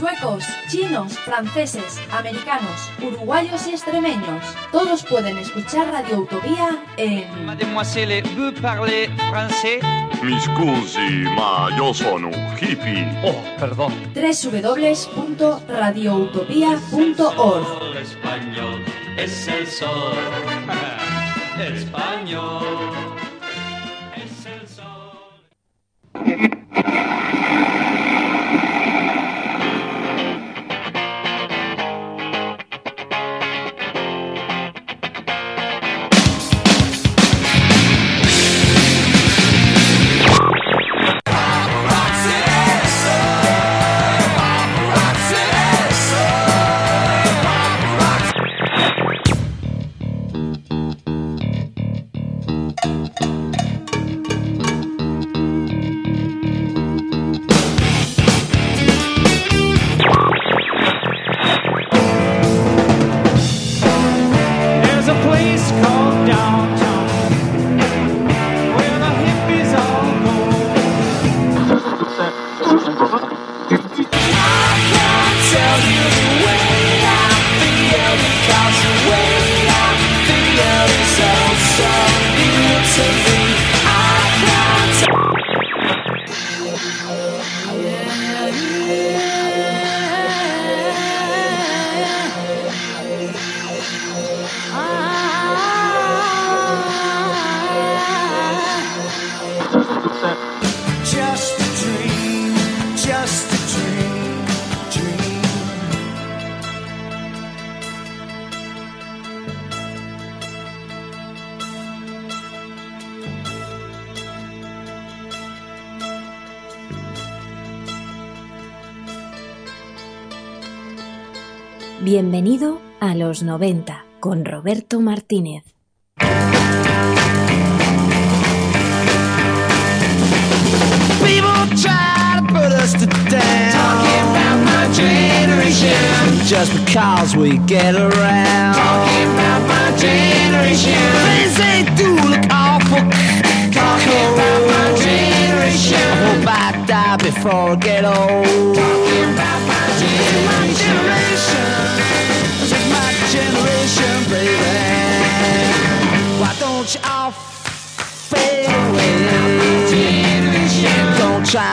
suecos, chinos, franceses, americanos, uruguayos y extremeños. Todos pueden escuchar Radio Utopía en... Mademoiselle, vous parlez français? Mi scusi, ma yo sono un hippie. Oh, perdón. www.radioutopía.org Español es el sol. Español los 90 con Roberto Martínez. Just because we get around. Talking about my generation. Things they do look awful. Talking about my generation. I hope I die before I get old.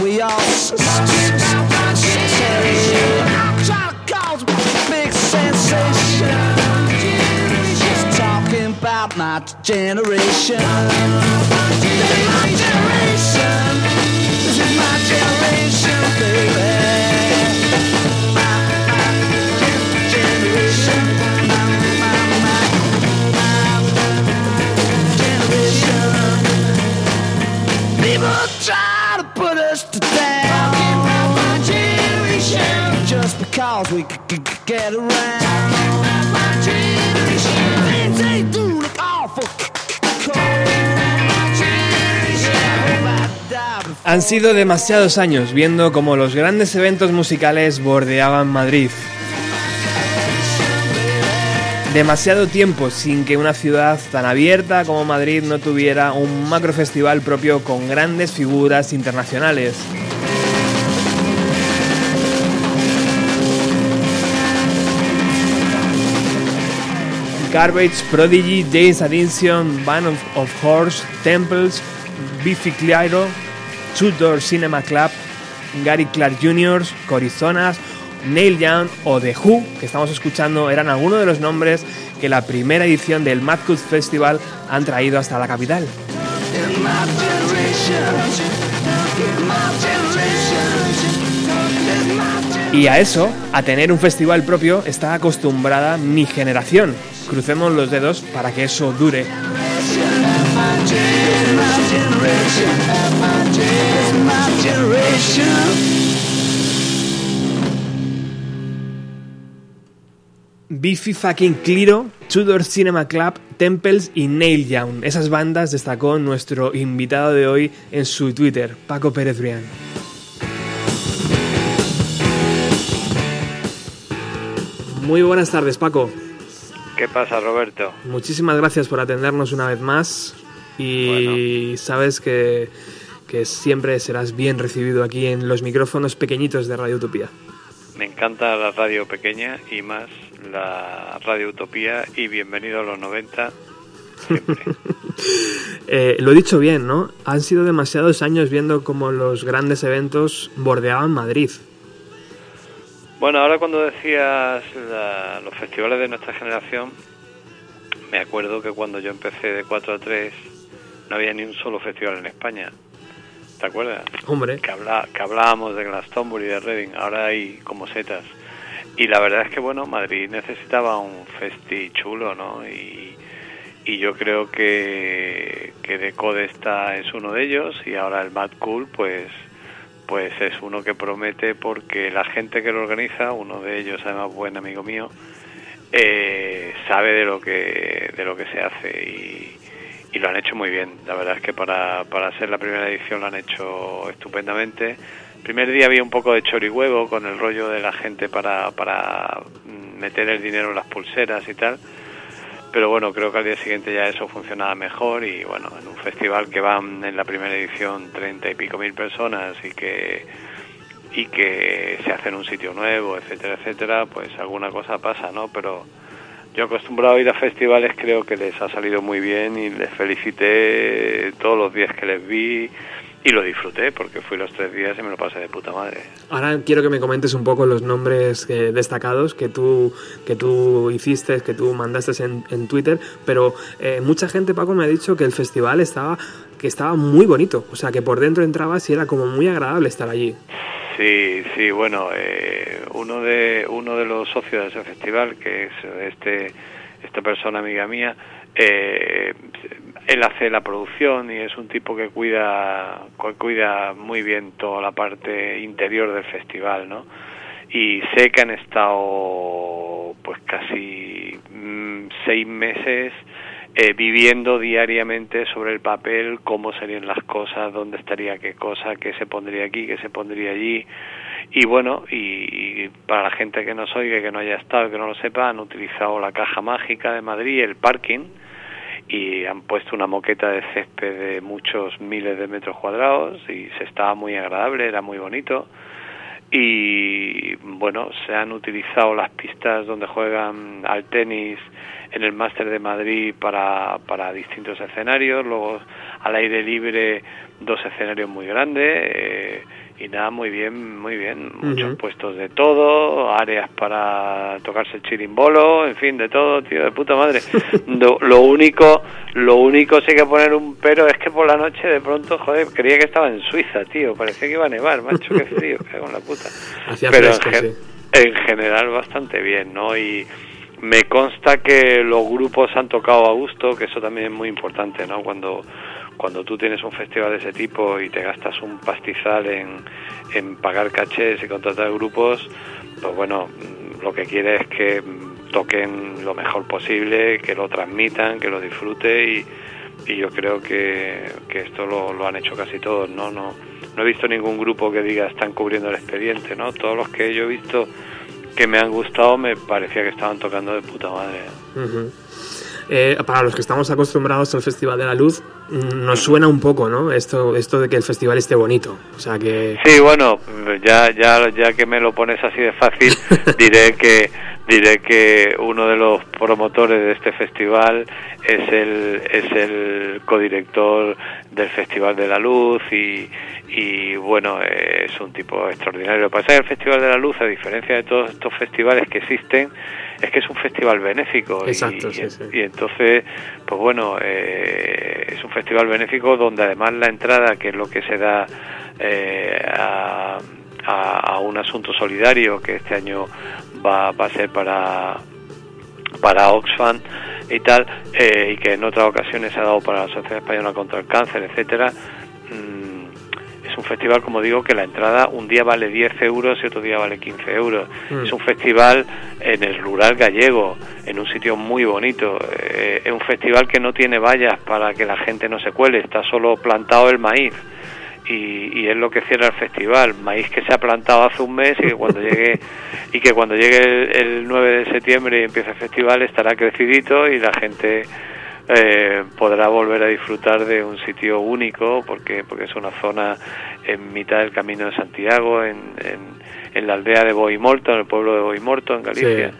We all. I'm to cause a big sensation. Just talking about my generation. This is my generation. This is my generation, baby. Get around. Han sido demasiados años viendo cómo los grandes eventos musicales bordeaban Madrid. Demasiado tiempo sin que una ciudad tan abierta como Madrid no tuviera un macrofestival propio con grandes figuras internacionales. Garbage, Prodigy, James Addiction, Band of, Horse, Temples, Biffy Clyro, Tudor Cinema Club, Gary Clark Jr., Corizonas, Neil Young o The Who, que estamos escuchando, eran algunos de los nombres que la primera edición del Mad Festival han traído hasta la capital. Y a eso, a tener un festival propio, está acostumbrada mi generación. Crucemos los dedos para que eso dure. Biffy fucking Clyro, Tudor Cinema Club, Temples y Nail Young. Esas bandas destacó nuestro invitado de hoy en su Twitter, Paco Pérez Brián. Muy buenas tardes, Paco. ¿Qué pasa, Roberto? Muchísimas gracias por atendernos una vez más y sabes que, que siempre serás bien recibido aquí en los micrófonos pequeñitos de Radio Utopía. Me encanta la radio pequeña y más la radio Utopía y bienvenido a los 90. Siempre. Eh, lo he dicho bien, ¿no? Han sido demasiados años viendo cómo los grandes eventos bordeaban Madrid. Bueno, ahora cuando decías la- los festivales de nuestra generación, me acuerdo que cuando yo empecé de 4 a 3 no había ni un solo festival en España. ¿Te acuerdas? Hombre, que, habla, que hablábamos de Glastonbury y de Reading, ahora hay como setas. Y la verdad es que, bueno, Madrid necesitaba un festi chulo, ¿no? Y, y yo creo que, que Decode está es uno de ellos y ahora el Mad Cool, pues pues es uno que promete porque la gente que lo organiza, uno de ellos además buen amigo mío, eh, sabe de lo que de lo que se hace y, lo han hecho muy bien. La verdad es que para, para ser la primera edición lo han hecho estupendamente. El primer día había un poco de chorihuevo con el rollo de la gente para, para meter el dinero en las pulseras y tal. Pero bueno, creo que al día siguiente ya eso funcionaba mejor y bueno, en un festival que van en la primera edición treinta y pico mil personas y que y que se hace en un sitio nuevo, etcétera, etcétera, pues alguna cosa pasa, ¿no? Pero yo acostumbrado a ir a festivales creo que les ha salido muy bien y les felicité todos los días que les vi y lo disfruté porque fui los tres días y me lo pasé de puta madre. ahora quiero que me comentes un poco los nombres eh, destacados que tú, que tú hiciste, que tú mandaste en, en Twitter, pero eh, mucha gente, Paco, me ha dicho que el festival estaba, que estaba muy bonito, o sea, que por dentro entrabas y era como muy agradable estar allí. Sí, sí, bueno, eh, uno de uno de los socios de ese festival, que es este esta persona amiga mía, eh, él hace la producción y es un tipo que cuida que cuida muy bien toda la parte interior del festival, ¿no? Y sé que han estado pues casi mm, seis meses eh, viviendo diariamente sobre el papel cómo serían las cosas, dónde estaría qué cosa, qué se pondría aquí, qué se pondría allí. Y bueno, y, para la gente que nos oiga, que no haya estado, que no lo sepa, han utilizado la caja mágica de Madrid, el parking, y han puesto una moqueta de césped de muchos miles de metros cuadrados y se estaba muy agradable, era muy bonito. Y bueno, se han utilizado las pistas donde juegan al tenis en el Máster de Madrid para, para distintos escenarios, luego al aire libre dos escenarios muy grandes eh, y nada, muy bien, muy bien, muchos puestos de todo, áreas para tocarse el chirimbolo, en fin, de todo, tío, de puta madre. lo, lo único, lo único sí que poner un pero es que por la noche de pronto, joder, creía que estaba en Suiza, tío, parecía que iba a nevar, macho, qué frío, cago en la puta. Pero fresco, en, sí. en general bastante bien, ¿no? Y me consta que los grupos han tocado a gusto, que eso también es muy importante, ¿no? Cuando cuando tú tienes un festival de ese tipo y te gastas un pastizal en, en pagar cachés y contratar grupos, pues bueno, mm, lo que quiere es que mm, toquen lo mejor posible, que lo transmitan, que lo disfrute y, y yo creo que, que esto lo, lo han hecho casi todos, ¿no? No, no he visto ningún grupo que diga están cubriendo el expediente, ¿no? Todos los que yo he visto que me han gustado me parecía que estaban tocando de puta madre. Ujú. Eh, para los que estamos acostumbrados al Festival de la Luz, nos suena un poco, ¿no? Esto, esto de que el festival esté bonito. O sea que. Sí, bueno, ya, ya, ya que me lo pones así de fácil, diré que diré que uno de los promotores de este festival es el, es el codirector del Festival de la Luz y, y bueno, es un tipo extraordinario. Lo que pasa es que el Festival de la Luz, a diferencia de todos estos festivales que existen, es que es un festival benéfico. y- Exacto, y, sí, sí. y entonces, pues bueno, eh, es un festival benéfico donde además la entrada, que es lo que se da eh, a, a- a un asunto solidario que este año va, va a ser para para Oxfam y tal, eh, y que en otras ocasiones se ha dado para la Sociedad Española contra el Cáncer, etcétera. mm, es un festival, como digo, que la entrada un día vale 10 euros y otro día vale 15 euros. Mm. Es un festival en el rural gallego, en un sitio muy bonito. Eh, es un festival que no tiene vallas para que la gente no se cuele, está solo plantado el maíz. Y, y es lo que cierra el festival, maíz que se ha plantado hace un mes y que cuando llegue y que cuando llegue el, el 9 de septiembre y empiece el festival estará crecidito y la gente eh, podrá volver a disfrutar de un sitio único porque porque es una zona en mitad del camino de Santiago en, en, en la aldea de Boimorto en el pueblo de Boimorto en Galicia.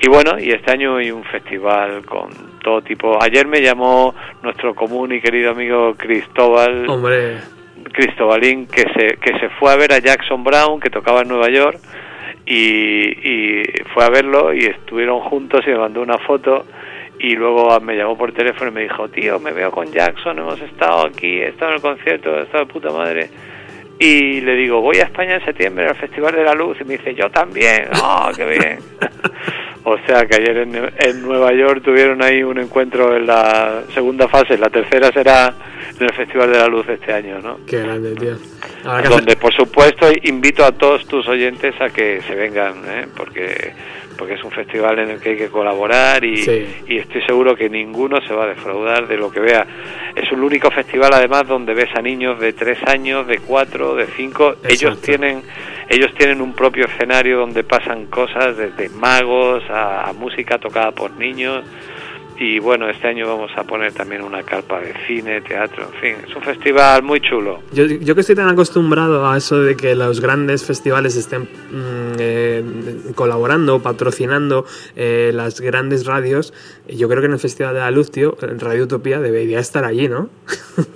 Y bueno y este año hay un festival con todo tipo. Ayer me llamó nuestro común y querido amigo Cristóbal Hombre, Cristobalín que se que se fue a ver a Jackson Brown que tocaba en Nueva York y, y fue a verlo y estuvieron juntos y me mandó una foto y luego me llamó por teléfono y me dijo tío me veo con Jackson hemos estado aquí he estado en el concierto he estado de puta madre y le digo voy a España en septiembre al Festival de la Luz y me dice yo también oh qué bien o sea que ayer en, en Nueva York tuvieron ahí un encuentro en la segunda fase la tercera será en el Festival de la Luz este año no qué grande, tío. Donde por supuesto invito a todos tus oyentes a que se vengan ¿eh? porque porque es un festival en el que hay que colaborar y, Sí. y estoy seguro que ninguno se va a defraudar de lo que vea es un único festival además donde ves a niños de tres años de cuatro de cinco ellos Exacto. tienen ellos tienen un propio escenario donde pasan cosas desde magos a, música tocada por niños. Y bueno este año vamos a poner también una carpa de cine teatro en fin. Es un festival muy chulo. Yo, yo que estoy tan acostumbrado a eso de que los grandes festivales estén mm, eh, colaborando, patrocinando eh, las grandes radios, yo creo que en el Festival de la Luz, tío, Radio Utopía debería estar allí, ¿no?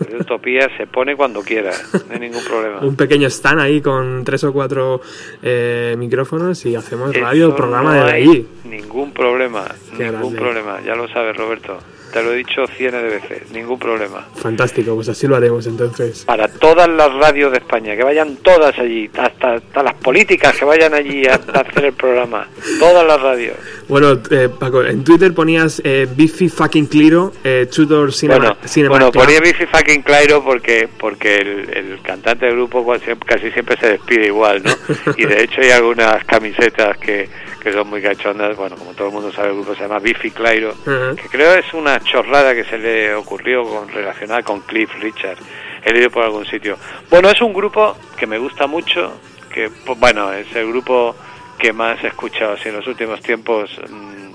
Radio Utopía se pone cuando quiera, no hay ningún problema. Un pequeño stand ahí con tres o cuatro eh, micrófonos y hacemos Eso radio, programa no desde hay allí. Ningún problema, Qué ningún grande. problema, ya lo sabes Roberto, te lo he dicho cientos de veces, ningún problema. Fantástico, pues así lo haremos entonces. Para todas las radios de España, que vayan todas allí, hasta, hasta las políticas que vayan allí a, a hacer el programa, todas las radios. Bueno, eh, Paco, en Twitter ponías eh, Biffy fucking Cliro, eh, Tudor Cinema, bueno, Cinema bueno Club. ponía Biffy fucking Clairo porque porque el, el cantante del grupo casi siempre se despide igual, ¿no? Y de hecho hay algunas camisetas que, que son muy cachondas, bueno, como todo el mundo sabe, el grupo se llama Biffy Clyro, Ajá. que creo es una chorrada que se le ocurrió con relacionada con Cliff Richard. He leído por algún sitio. Bueno, es un grupo que me gusta mucho, que pues, bueno, es el grupo que más he escuchado así en los últimos tiempos. mm,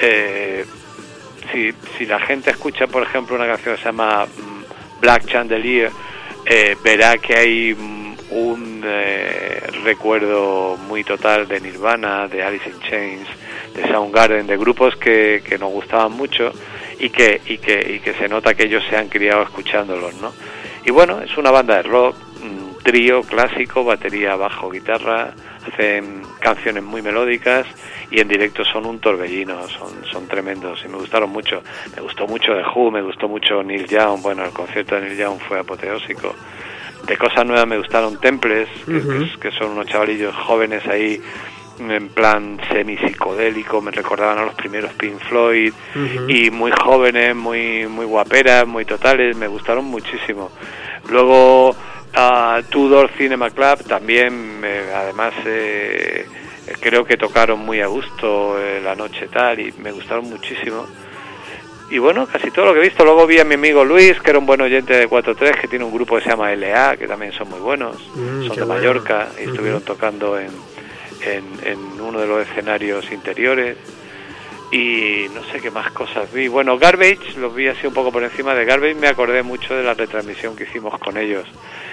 eh, si, si la gente escucha, por ejemplo, una canción que se llama mm, Black Chandelier, eh, verá que hay mm, un eh, recuerdo muy total de Nirvana, de Alice in Chains, de Soundgarden, de grupos que, que nos gustaban mucho y que, y, que, y que se nota que ellos se han criado escuchándolos, ¿no? Y bueno, es una banda de rock, mm, trío clásico, batería, bajo, guitarra, hacen canciones muy melódicas y en directo son un torbellino, son, son tremendos y me gustaron mucho. Me gustó mucho The Who, me gustó mucho Neil Young, bueno, el concierto de Neil Young fue apoteósico. De cosas nuevas me gustaron Temples, que, son unos chavalillos jóvenes ahí en plan semi-psicodélico, me recordaban a los primeros Pink Floyd y muy jóvenes, muy muy guaperas, muy totales, me gustaron muchísimo. Luego Tudor Cinema Club también, además eh, creo que tocaron muy a gusto eh, la noche tal y me gustaron muchísimo. Y bueno, casi todo lo que he visto. Luego vi a mi amigo Luis, que era un buen oyente de 4.3, que tiene un grupo que se llama LA, que también son muy buenos. Mm, son de bueno. Mallorca y estuvieron tocando en, en, en uno de los escenarios interiores. Y no sé qué más cosas vi. Bueno, Garbage los vi así un poco por encima de Garbage, me acordé mucho de la retransmisión que hicimos con ellos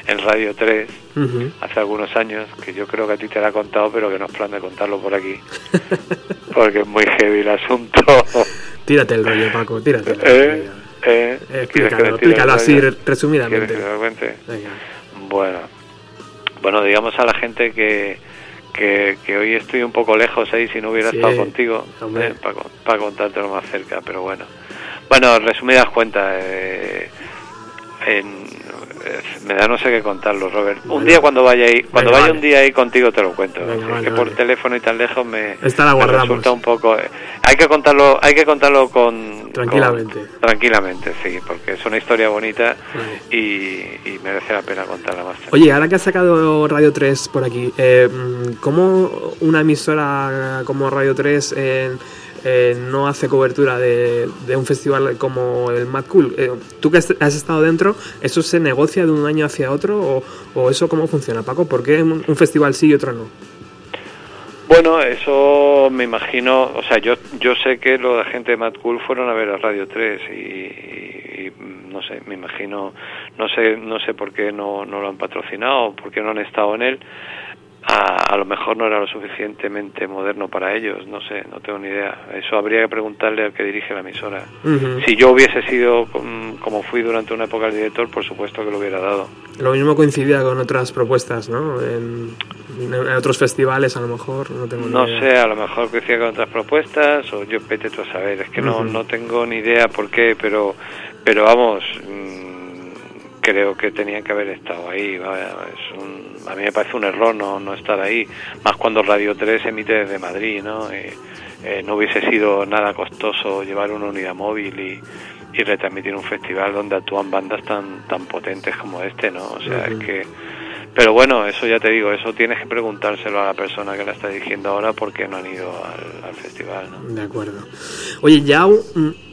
en Radio 3 Ujú. hace algunos años, que yo creo que a ti te la he contado, pero que no es plan de contarlo por aquí, porque es muy heavy el asunto. Tírate el rollo, Paco, tírate el rollo. Eh, eh, ¿quieres que Explícalo, explícalo así resumidamente. Bueno, bueno, digamos a la gente que, que, que hoy estoy un poco lejos ahí, si no hubiera Sí, estado contigo, hombre. para, contártelo más cerca, pero bueno. Bueno, resumidas cuentas, eh, en- eh, me da no sé qué contarlo, Robert. Bueno. un día cuando vaya ahí, cuando vaya vale. un día ahí contigo te lo cuento. Venga, es vale, que por teléfono y tan lejos me, Esta la me guardamos. resulta un poco. eh, hay que contarlo, hay que contarlo con Tranquilamente. con- tranquilamente, sí, porque es una historia bonita y, y merece la pena contarla más. tarde. Oye, ahora que has sacado Radio 3 por aquí, eh, mm, ¿cómo una emisora como Radio 3 eh, eh, no hace cobertura de, un festival como el Mad Cool? Eh, Tú que has estado dentro, ¿eso se negocia de un año hacia otro o, eso cómo funciona, Paco? ¿Por qué un festival sí y otro no? Bueno, eso me imagino, o sea, yo yo sé que los de gente de Mad Cool fueron a ver a Radio 3 y, y- y, no sé, me imagino, no sé no sé por qué no, no lo han patrocinado, por qué no han estado en él. A, a lo mejor no era lo suficientemente moderno para ellos, no sé, no tengo ni idea. Eso habría que preguntarle al que dirige la emisora. Si yo hubiese sido com- como fui durante una época el director, por supuesto que lo hubiera dado. Lo mismo coincidía con otras propuestas, ¿no? En, en otros festivales a lo mejor, no tengo ni No idea. sé, a lo mejor coincidía con otras propuestas o yo vete tú a saber. Es que no, no tengo ni idea por qué, pero, pero vamos, mm, creo que tenían que haber estado ahí. es un- a mí me parece un error no, no estar ahí, más cuando Radio 3 emite desde Madrid, ¿no? Eh, eh, no hubiese sido nada costoso llevar una unidad móvil y, y retransmitir un festival donde actúan bandas tan tan potentes como este, ¿no? O sea, es que pero bueno, eso ya te digo, eso tienes que preguntárselo a la persona que la está dirigiendo ahora porque no han ido al, al festival, ¿no? De acuerdo. Oye, ya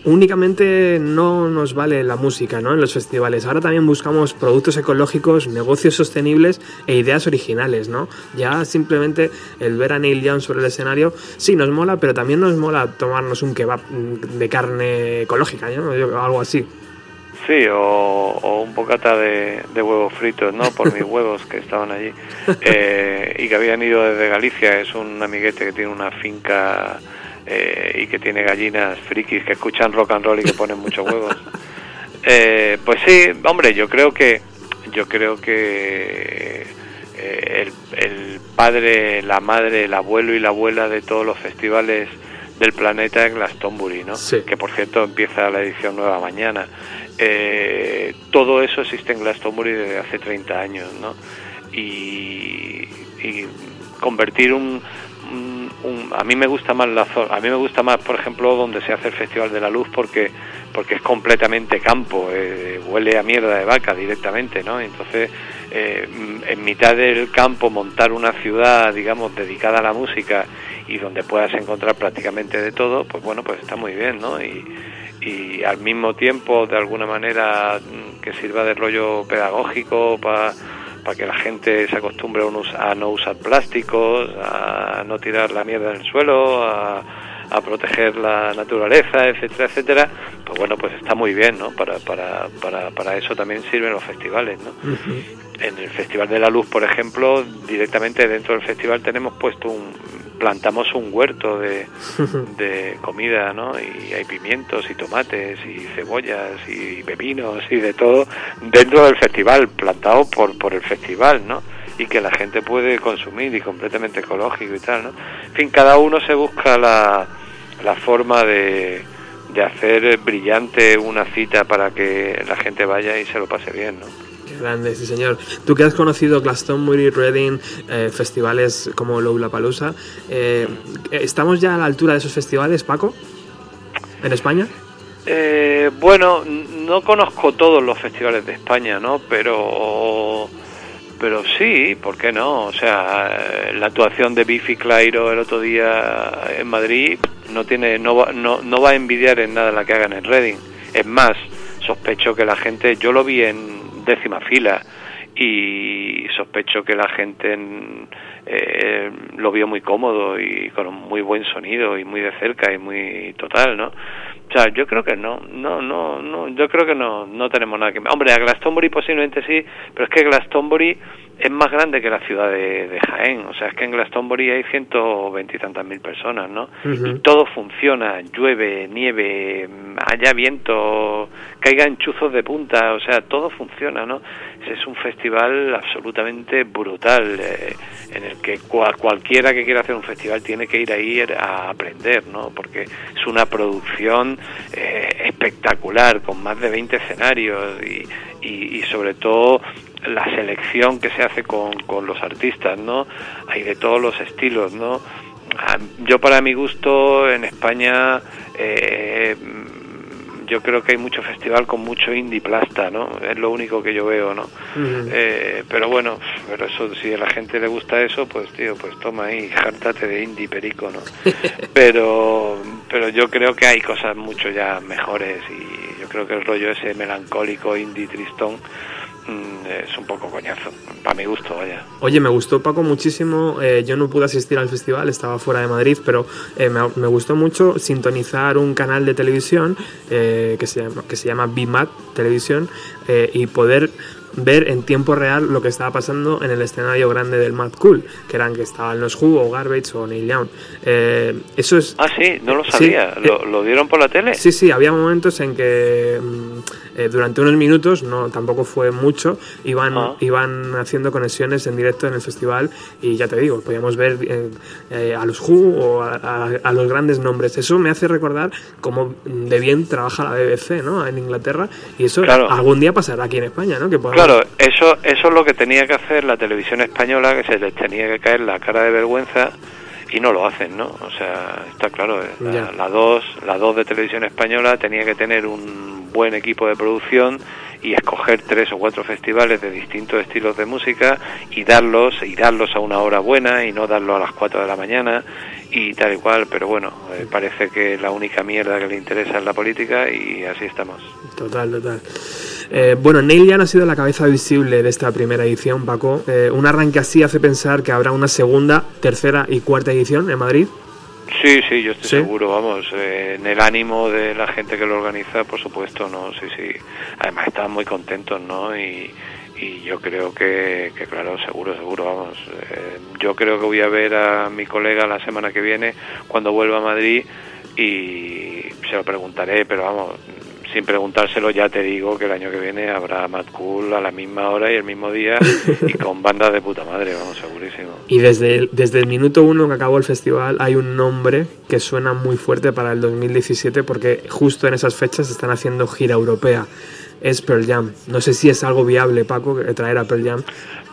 únicamente no nos vale la música, ¿no? En los festivales. Ahora también buscamos productos ecológicos, negocios sostenibles e ideas originales, ¿no? Ya simplemente el ver a Neil Young sobre el escenario, sí, nos mola, pero también nos mola tomarnos un kebab de carne ecológica, ¿no? Yo- Algo así. Sí, o, o un bocata de, de huevos fritos, ¿no? Por mis huevos que estaban allí. Eh, y que habían ido desde Galicia. Es un amiguete que tiene una finca eh, y que tiene gallinas frikis que escuchan rock and roll y que ponen muchos huevos. Eh, pues sí, hombre, yo creo que yo creo que eh, el, el padre, la madre, el abuelo y la abuela de todos los festivales del planeta es Glastonbury, ¿no? Sí. Que por cierto empieza la edición nueva mañana. Eh, todo eso existe en Glastonbury desde hace 30 años, ¿no? Y, convertir un, un- un- a mí me gusta más la zona, a mí me gusta más, por ejemplo, donde se hace el Festival de la Luz porque porque es completamente campo, eh, huele a mierda de vaca directamente, ¿no? Entonces, eh, en mitad del campo montar una ciudad, digamos, dedicada a la música y donde puedas encontrar prácticamente de todo, pues bueno, pues está muy bien, ¿no? Y, y al mismo tiempo, de alguna manera, mm, que sirva de rollo pedagógico para que la gente se acostumbre a, no us- a no usar plásticos, a no tirar la mierda en el suelo, a, a proteger la naturaleza, etcétera, etcétera, pues bueno, pues está muy bien, ¿no? Para, para, para, para eso también sirven los festivales, ¿no? En el Festival de la Luz, por ejemplo, directamente dentro del festival tenemos puesto un, plantamos un huerto de, de comida, ¿no? Y hay pimientos y tomates y cebollas y pepinos y de todo dentro del festival, plantado por, por el festival, ¿no? Y que la gente puede consumir y completamente ecológico y tal, ¿no? En fin, cada uno se busca la, la forma de, de hacer brillante una cita para que la gente vaya y se lo pase bien, ¿no? Grande, sí señor. Tú que has conocido Glastonbury, Reading, eh, festivales como Lollapalooza, eh, ¿estamos ya a la altura de esos festivales, Paco? ¿En España? Eh, bueno, no conozco todos los festivales de España, ¿no? Pero, pero sí, ¿por qué no? O sea, eh, la actuación de Biffy Clyro el otro día en Madrid no tiene, no va, no, no va a envidiar en nada la que hagan en Reading. Es más, sospecho que la gente, yo lo vi en décima fila y sospecho que la gente en, eh, lo vio muy cómodo y con un muy buen sonido y muy de cerca y muy total, ¿no? O sea, yo creo que no, no, no, no, yo creo que no, no tenemos nada que... Hombre, a Glastonbury posiblemente sí, pero es que Glastonbury es más grande que la ciudad de, de Jaén, o sea, es que en Glastonbury hay ciento veintitantas mil personas, ¿no? Y todo funciona, llueve, nieve, haya viento, caigan chuzos de punta, o sea, todo funciona, ¿no? Es un festival absolutamente brutal, eh, en el que cual- cualquiera que quiera hacer un festival tiene que ir ahí a aprender, ¿no? Porque es una producción eh, espectacular, con más de 20 escenarios y, y, y sobre todo la selección que se hace con, con los artistas, ¿no? Hay de todos los estilos, ¿no? Ah, Yo para mi gusto en España eh, yo creo que hay mucho festival con mucho indie plasta, ¿no? Es lo único que yo veo, ¿no? Eh, pero bueno, pero eso si a la gente le gusta eso, pues tío, pues toma ahí, jártate de indie perico, ¿no? pero pero yo creo que hay cosas mucho ya mejores y yo creo que el rollo ese melancólico indie tristón es un poco coñazo, para mi gusto, vaya. Oye, me gustó Paco muchísimo. eh, yo no pude asistir al festival, estaba fuera de Madrid, pero eh, me, gustó mucho sintonizar un canal de televisión eh, que, se llama, que se llama BMAT Televisión eh, y poder ver en tiempo real lo que estaba pasando en el escenario grande del Mad Cool, que eran que estaban los Who o Garbage o Neil Young. Eh, eso es... Ah, sí, no lo Sí, sabía. eh, ¿Lo, ¿Lo dieron por la tele? Sí, sí, había momentos en que mm, eh, durante unos minutos, no tampoco fue mucho, iban, Ah. iban haciendo conexiones en directo en el festival y ya te digo, podíamos ver eh, eh, a los Who o a, a- a los grandes nombres. Eso me hace recordar cómo de bien trabaja la BBC ¿no? en Inglaterra y eso Claro. algún día pasará aquí en España, ¿no? Que podamos- Claro, eso, eso es lo que tenía que hacer la televisión española, que se les tenía que caer la cara de vergüenza y no lo hacen, ¿no? O sea, está claro, eh, la, la dos, la dos de televisión española tenía que tener un buen equipo de producción y escoger tres o cuatro festivales de distintos estilos de música y darlos y darlos a una hora buena y no darlos a las 4 de la mañana y tal y cual, pero bueno, eh, parece que la única mierda que le interesa es la política y así estamos. Total, total. Eh, bueno, Neil Young ha sido la cabeza visible de esta primera edición, Paco. Eh, un arranque así hace pensar que habrá una segunda, tercera y cuarta edición en Madrid. Sí, sí, yo estoy ¿Sí? seguro, vamos, eh, en el ánimo de la gente que lo organiza, por supuesto, ¿no? Sí, sí. Además están muy contentos, ¿no? Y, y yo creo que, que, claro, seguro, seguro, vamos. Eh, yo creo que voy a ver a mi colega la semana que viene, cuando vuelva a Madrid, y se lo preguntaré, pero vamos, sin preguntárselo ya te digo que el año que viene habrá Mad Cool a la misma hora y el mismo día y con bandas de puta madre, vamos, segurísimo. Y desde el, desde el minuto uno que acabó el festival hay un nombre que suena muy fuerte para el 2017 porque justo en esas fechas están haciendo gira europea. Es Pearl Jam. No sé si es algo viable, Paco, traer a Pearl Jam.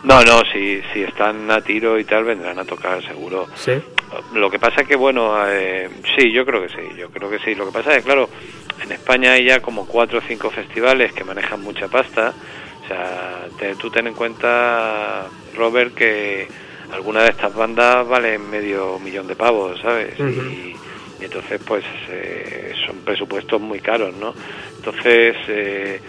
No, no, si, si están a tiro y tal, vendrán a tocar seguro. Sí. Lo que pasa es que, bueno, eh, sí, yo creo que sí, yo creo que sí. Lo que pasa es que, claro, en España hay ya como cuatro o cinco festivales que manejan mucha pasta. O sea, te- tú ten en cuenta, Robert, que alguna de estas bandas valen medio millón de pavos, ¿sabes? Y, y entonces, pues, eh, son presupuestos muy caros, ¿no? Entonces, eh,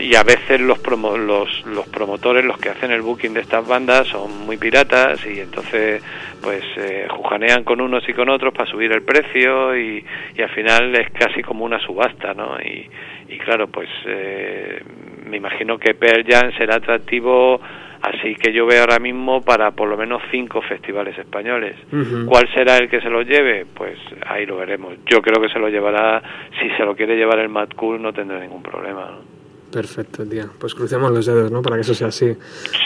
y a veces los, promo- los los promotores los que hacen el booking de estas bandas son muy piratas y entonces pues eh, jujanean con unos y con otros para subir el precio y, y al final es casi como una subasta no y, y claro pues eh, me imagino que Pearl Jam será atractivo así que yo veo ahora mismo para por lo menos cinco festivales españoles. ¿Cuál será el que se lo lleve? Pues ahí lo veremos. Yo creo que se lo llevará, si se lo quiere llevar el Mad Cool no tendrá ningún problema. ¿no? Perfecto, tío. Pues crucemos los dedos, ¿no? Para que eso sea así.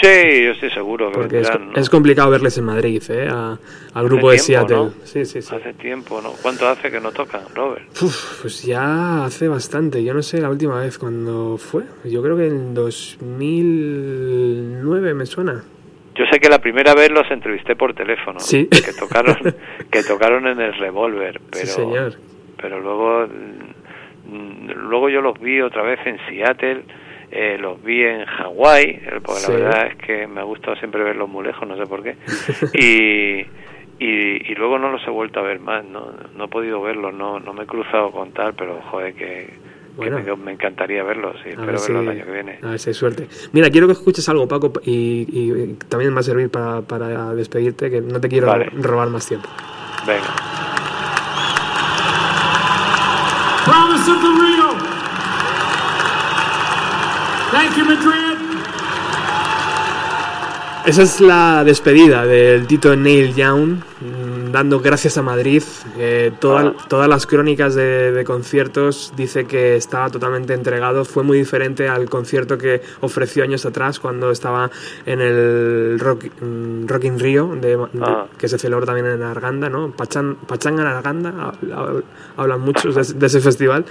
Sí, yo estoy seguro que Porque es, vendrán, ¿no? es complicado verles en Madrid, ¿eh? A- al grupo Hace de tiempo, Seattle. ¿no? Sí, sí, sí. Hace tiempo, ¿no? ¿Cuánto hace que no tocan, Robert? Uf, pues ya hace bastante. Yo no sé la última vez cuando fue. Yo creo que en 2009 me suena. Yo sé que la primera vez los entrevisté por teléfono. Sí. Que tocaron, que tocaron en el Revolver, pero, Sí, señor. pero luego, luego yo los vi otra vez en Seattle, eh, los vi en Hawái, eh, porque Sí. la verdad es que me ha gustado siempre verlos muy lejos, no sé por qué. Y, y, y luego no los he vuelto a ver más, no, no he podido verlos, no, no me he cruzado con tal, pero joder, que, Bueno. me, me encantaría verlos y A espero ver verlos el año que viene. A ver si hay suerte. Mira, quiero que escuches algo, Paco, y, y también me va a servir para, para despedirte, que no te quiero Vale. robar más tiempo. Venga. Promise of the Rio. Thank you, Madrid. Esa es la despedida del Tito Neil Young, dando gracias a Madrid. Eh, toda- todas las crónicas de, de conciertos dice que estaba totalmente entregado. Fue muy diferente al concierto que ofreció años atrás cuando estaba en el Rock, mm, Rock in Rio, de- de- Ah. que se celebró también en Arganda, ¿no? Pachan, Pachanga en Arganda, hab- hab- hablan muchos de, de ese festival.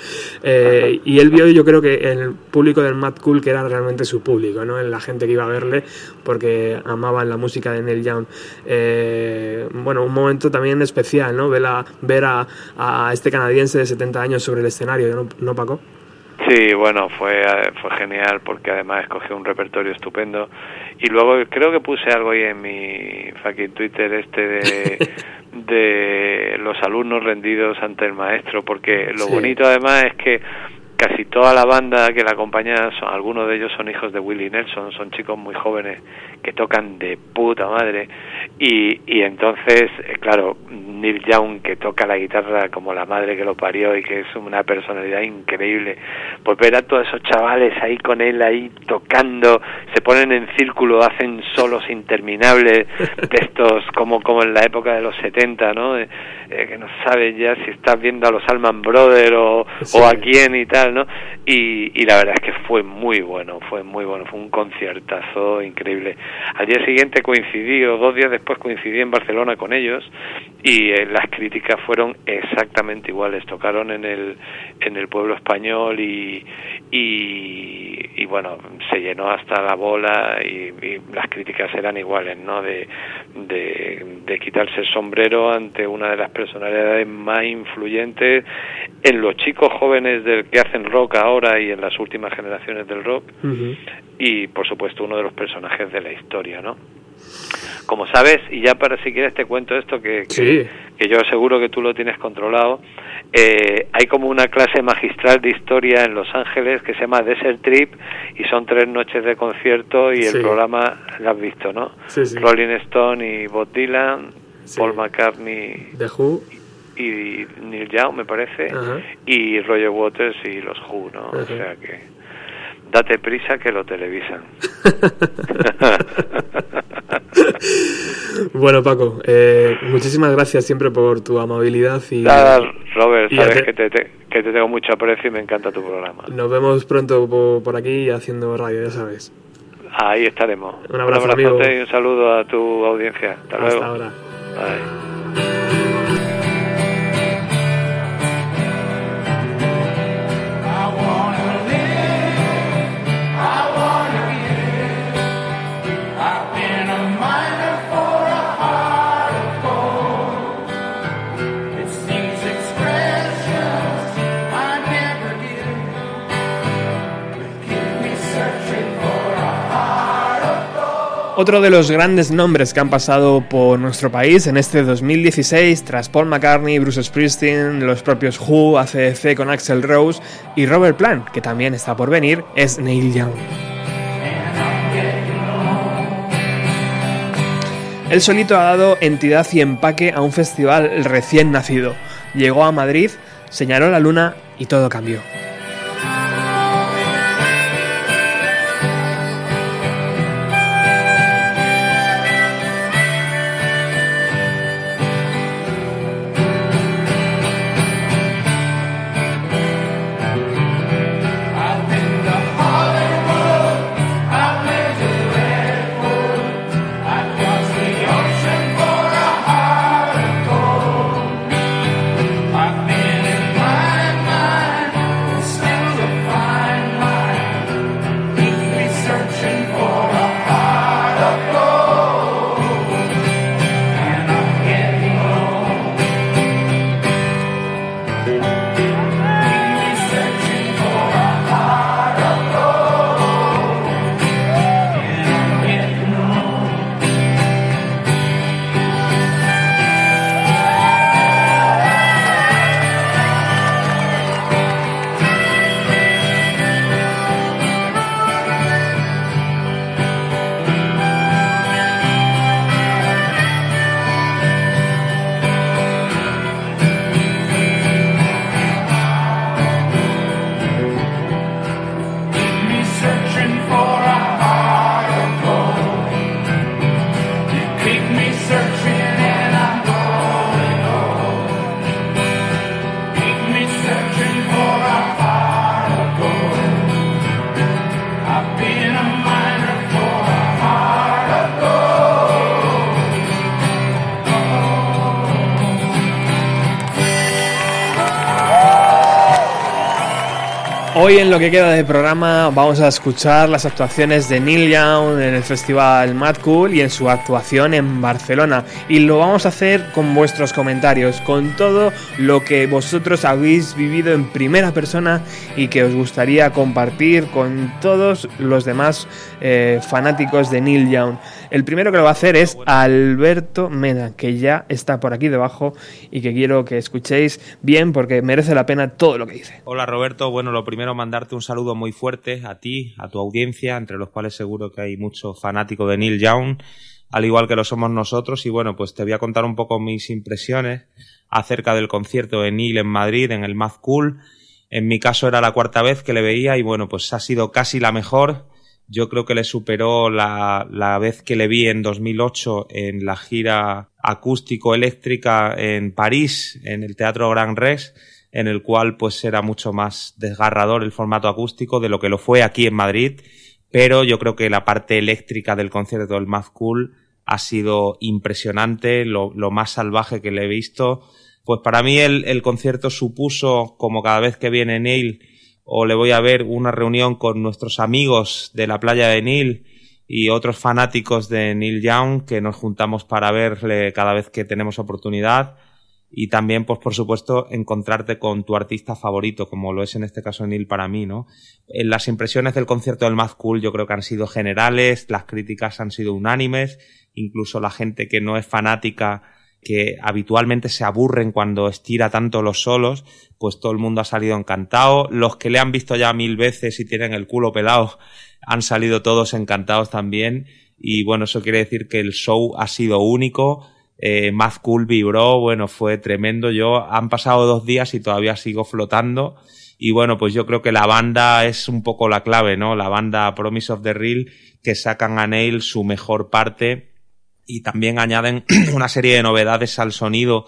Eh, y él vio, yo creo que el público del Mad Cool, que era realmente su público, ¿no? La gente que iba a verle, porque amaban la música de Neil Young. Eh, bueno, un momento también especial, ¿no? Ver a, ver a, a este canadiense de 70 años sobre el escenario, ¿no, ¿No, Paco? Sí, bueno, fue, eh, fue genial porque además escogió un repertorio estupendo. Y luego creo que puse algo ahí en mi fucking Twitter este de, de los alumnos rendidos ante el maestro, porque lo Sí. bonito además es que casi toda la banda que la acompaña, son, algunos de ellos son hijos de Willie Nelson, son chicos muy jóvenes que tocan de puta madre. Y, y entonces, eh, claro, Neil Young que toca la guitarra como la madre que lo parió y que es una personalidad increíble, pues ver a todos esos chavales ahí con él ahí tocando, se ponen en círculo, hacen solos interminables de estos como como en la época de los 70, ¿no? Eh, eh, que no sabes ya si estás viendo a los Alman Brothers o, Sí. o a quién y tal, ¿no? Y, la verdad es que fue muy bueno, fue muy bueno, fue un conciertazo increíble. Al día siguiente coincidí, o dos días después coincidí en Barcelona con ellos y eh, las críticas fueron exactamente iguales. Tocaron en el, en el pueblo español y, y, y, bueno, se llenó hasta la bola y, y las críticas eran iguales, ¿no? De, de, de quitarse el sombrero ante una de las personalidades más influyentes en los chicos jóvenes del que hacen rock ahora y en las últimas generaciones del rock y por supuesto uno de los personajes de la historia, ¿no? Como sabes, y ya para si quieres te cuento esto que, que, Sí. que yo seguro que tú lo tienes controlado, eh, hay como una clase magistral de historia en Los Ángeles que se llama Desert Trip y son tres noches de concierto y Sí. el programa lo has visto, ¿no? Sí. Rolling Stone y Bob Dylan. Paul McCartney The Who. Y Neil Young, me parece, y Roger Waters y los Who, ¿no? O sea que date prisa que lo televisan. Bueno, Paco, eh, muchísimas gracias siempre por tu amabilidad y Nada, Robert, y sabes que te, te- que te tengo mucho aprecio y me encanta tu programa. nos vemos pronto po- por aquí haciendo radio, ya sabes. Ahí estaremos. Un abrazo, abrazote amigo. y un saludo a tu audiencia. Hasta, luego. Hasta ahora. Bye. Otro de los grandes nombres que han pasado por nuestro país en este 2016, tras Paul McCartney, Bruce Springsteen, los propios Who, ACDC con Axel Rose y Robert Plant, que también está por venir, es Neil Young. Él solito ha dado entidad y empaque a un festival recién nacido. Llegó a Madrid, señaló la luna y todo cambió. Hoy en lo que queda de programa vamos a escuchar las actuaciones de Neil Young en el festival Mad Cool y en su actuación en Barcelona. Y lo vamos a hacer con vuestros comentarios, con todo lo que vosotros habéis vivido en primera persona y que os gustaría compartir con todos los demás eh, fanáticos de Neil Young. El primero que lo va a hacer es Alberto Mena, que ya está por aquí debajo y que quiero que escuchéis bien porque merece la pena todo lo que dice. Hola Roberto, bueno, lo primero mandarte un saludo muy fuerte a ti, a tu audiencia, entre los cuales seguro que hay muchos fanáticos de Neil Young, al igual que lo somos nosotros, y bueno, pues te voy a contar un poco mis impresiones acerca del concierto de Neil en Madrid, en el Mad Cool. En mi caso era la cuarta vez que le veía y bueno, pues ha sido casi la mejor yo creo que le superó la, la vez que le vi en 2008 en la gira acústico-eléctrica en París, en el Teatro Grand Rex, en el cual pues era mucho más desgarrador el formato acústico de lo que lo fue aquí en Madrid, pero yo creo que la parte eléctrica del concierto del Mad Cool ha sido impresionante, lo, lo más salvaje que le he visto. Pues para mí el, el concierto supuso, como cada vez que viene Neil, o le voy a ver una reunión con nuestros amigos de la playa de Neil y otros fanáticos de Neil Young que nos juntamos para verle cada vez que tenemos oportunidad y también pues por supuesto encontrarte con tu artista favorito como lo es en este caso Neil para mí, ¿no? En las impresiones del concierto del Mad Cool yo creo que han sido generales, las críticas han sido unánimes, incluso la gente que no es fanática que habitualmente se aburren cuando estira tanto los solos, pues todo el mundo ha salido encantado. Los que le han visto ya mil veces y tienen el culo pelado han salido todos encantados también. Y bueno, eso quiere decir que el show ha sido único. Eh, Cool vibró, bueno, fue tremendo. Yo han pasado dos días y todavía sigo flotando. Y bueno, pues yo creo que la banda es un poco la clave, ¿no? La banda Promise of the Real, que sacan a Neil su mejor parte y también añaden una serie de novedades al sonido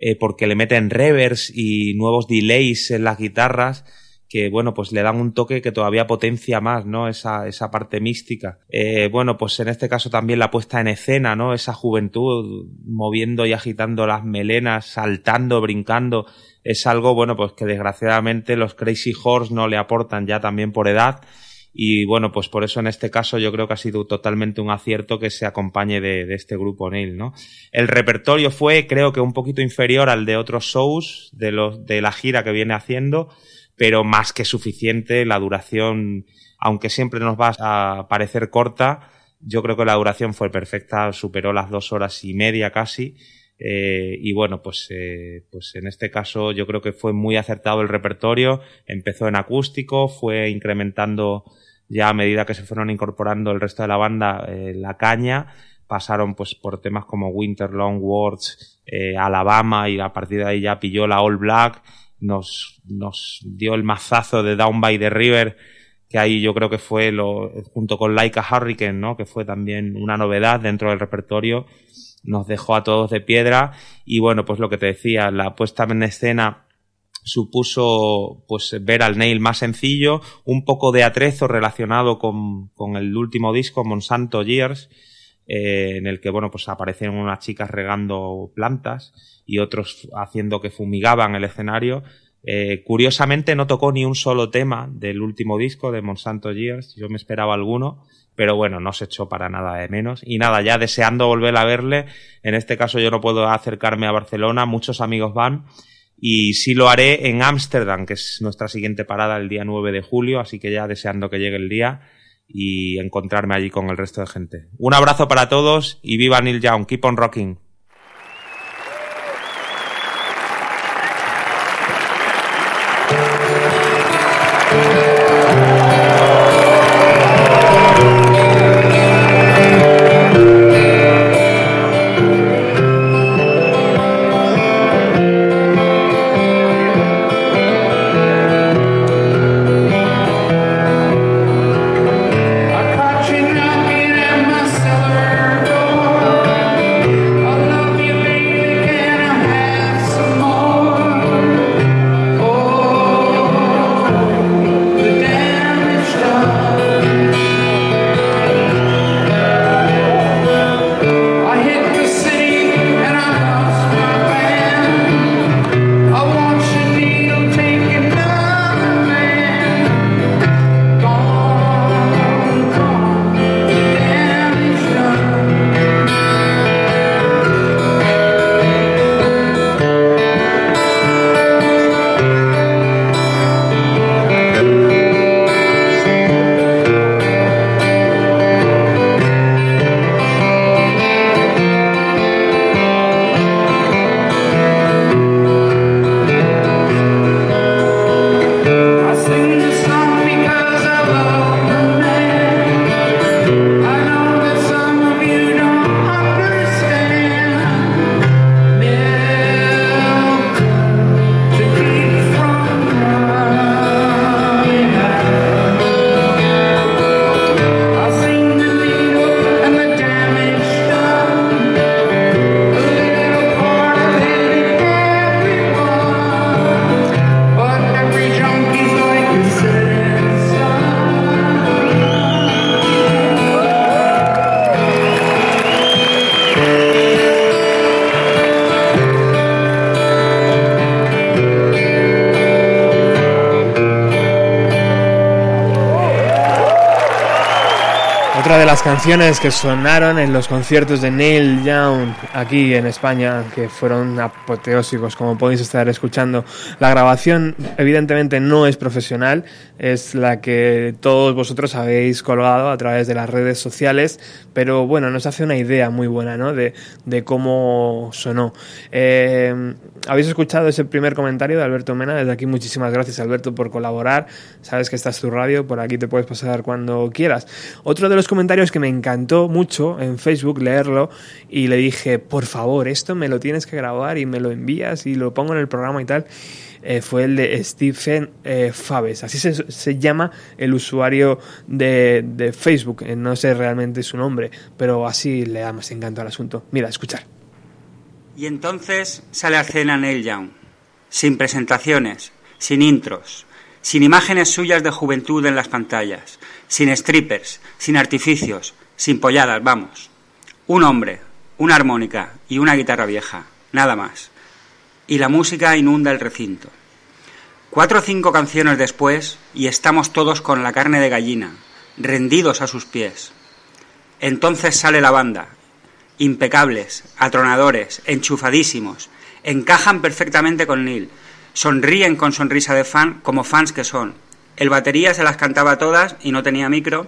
eh, porque le meten revers y nuevos delays en las guitarras que bueno pues le dan un toque que todavía potencia más no esa, esa parte mística. Eh, bueno pues en este caso también la puesta en escena no esa juventud moviendo y agitando las melenas saltando brincando es algo bueno pues que desgraciadamente los Crazy Horse no le aportan ya también por edad y bueno, pues por eso en este caso yo creo que ha sido totalmente un acierto que se acompañe de, este grupo Neil, ¿no? El repertorio fue, creo que un poquito inferior al de otros shows de los, de la gira que viene haciendo, pero más que suficiente. La duración, aunque siempre nos va a parecer corta, yo creo que la duración fue perfecta, superó las dos horas y media casi. Eh, y bueno, pues, eh, pues en este caso yo creo que fue muy acertado el repertorio. Empezó en acústico, fue incrementando ya a medida que se fueron incorporando el resto de la banda eh, la caña, pasaron pues por temas como Winter Long Words, eh, Alabama y a partir de ahí ya pilló la All Black, nos, nos dio el mazazo de Down by the River, que ahí yo creo que fue lo, junto con Laika Hurricane, ¿no? que fue también una novedad dentro del repertorio, nos dejó a todos de piedra y bueno, pues lo que te decía, la puesta en escena supuso pues ver al Neil más sencillo, un poco de atrezo relacionado con, con el último disco, Monsanto Years, eh, en el que bueno pues aparecieron unas chicas regando plantas y otros haciendo que fumigaban el escenario. Eh, curiosamente no tocó ni un solo tema del último disco de Monsanto Years, yo me esperaba alguno, pero bueno, no se echó para nada de menos. Y nada, ya deseando volver a verle, en este caso yo no puedo acercarme a Barcelona, muchos amigos van, y sí lo haré en Ámsterdam, que es nuestra siguiente parada el día 9 de julio, así que ya deseando que llegue el día y encontrarme allí con el resto de gente. Un abrazo para todos y viva Neil Young, keep on rocking. Las canciones que sonaron en los conciertos de Neil Young aquí en España, que fueron apoteósicos, como podéis estar escuchando. La grabación, evidentemente, no es profesional, es la que todos vosotros habéis colgado a través de las redes sociales, pero bueno, nos hace una idea muy buena ¿no? de, de cómo sonó. Eh, Habéis escuchado ese primer comentario de Alberto Mena, desde aquí muchísimas gracias Alberto por colaborar, sabes que esta es tu radio, por aquí te puedes pasar cuando quieras. Otro de los comentarios que me encantó mucho en Facebook leerlo y le dije, por favor, esto me lo tienes que grabar y me lo envías y lo pongo en el programa y tal eh, fue el de Stephen eh, Faves. Así se, se, llama el usuario de, de Facebook. Eh, no sé realmente su nombre, pero así le da más encanto al asunto. Mira, escuchar. Y entonces sale a escena Neil Young, sin presentaciones, sin intros, sin imágenes suyas de juventud en las pantallas, sin strippers, sin artificios, sin polladas, vamos. Un hombre, una armónica y una guitarra vieja, nada más y la música inunda el recinto. Cuatro o cinco canciones después y estamos todos con la carne de gallina, rendidos a sus pies. Entonces sale la banda, impecables, atronadores, enchufadísimos, encajan perfectamente con Neil, sonríen con sonrisa de fan como fans que son. El batería se las cantaba todas y no tenía micro.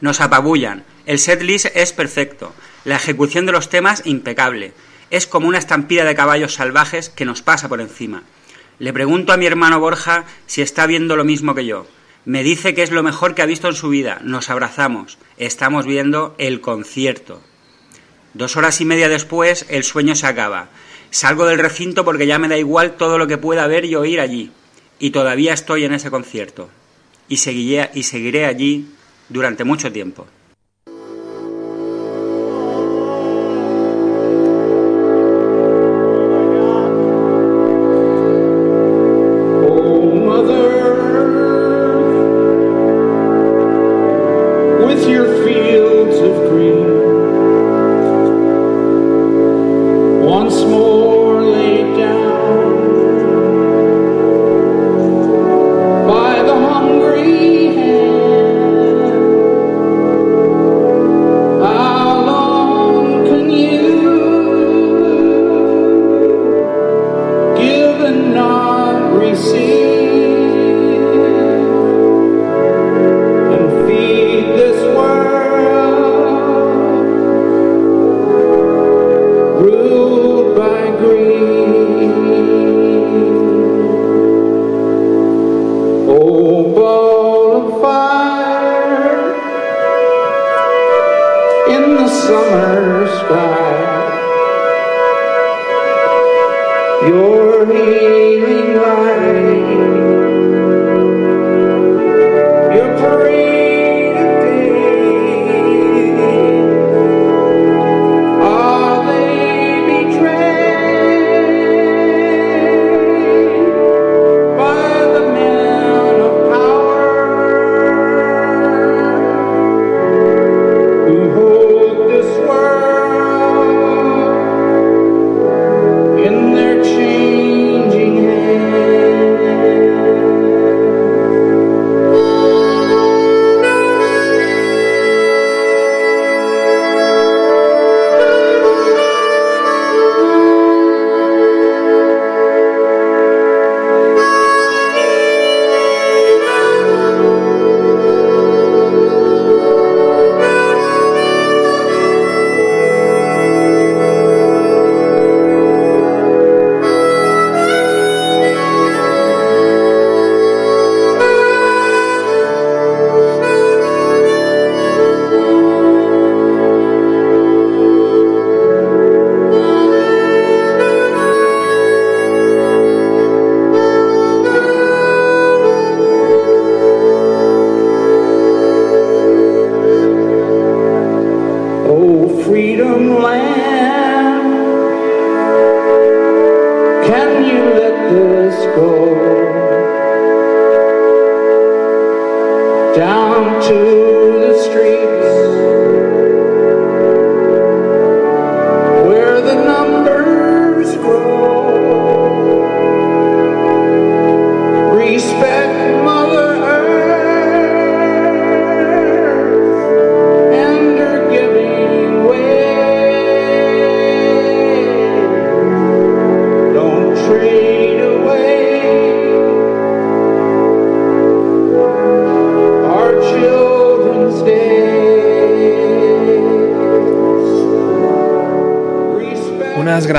Nos apabullan. El setlist es perfecto. La ejecución de los temas impecable es como una estampida de caballos salvajes que nos pasa por encima. Le pregunto a mi hermano Borja si está viendo lo mismo que yo. Me dice que es lo mejor que ha visto en su vida. Nos abrazamos. Estamos viendo el concierto. Dos horas y media después, el sueño se acaba. Salgo del recinto porque ya me da igual todo lo que pueda ver y oír allí. Y todavía estoy en ese concierto. Y seguiré, y seguiré allí durante mucho tiempo.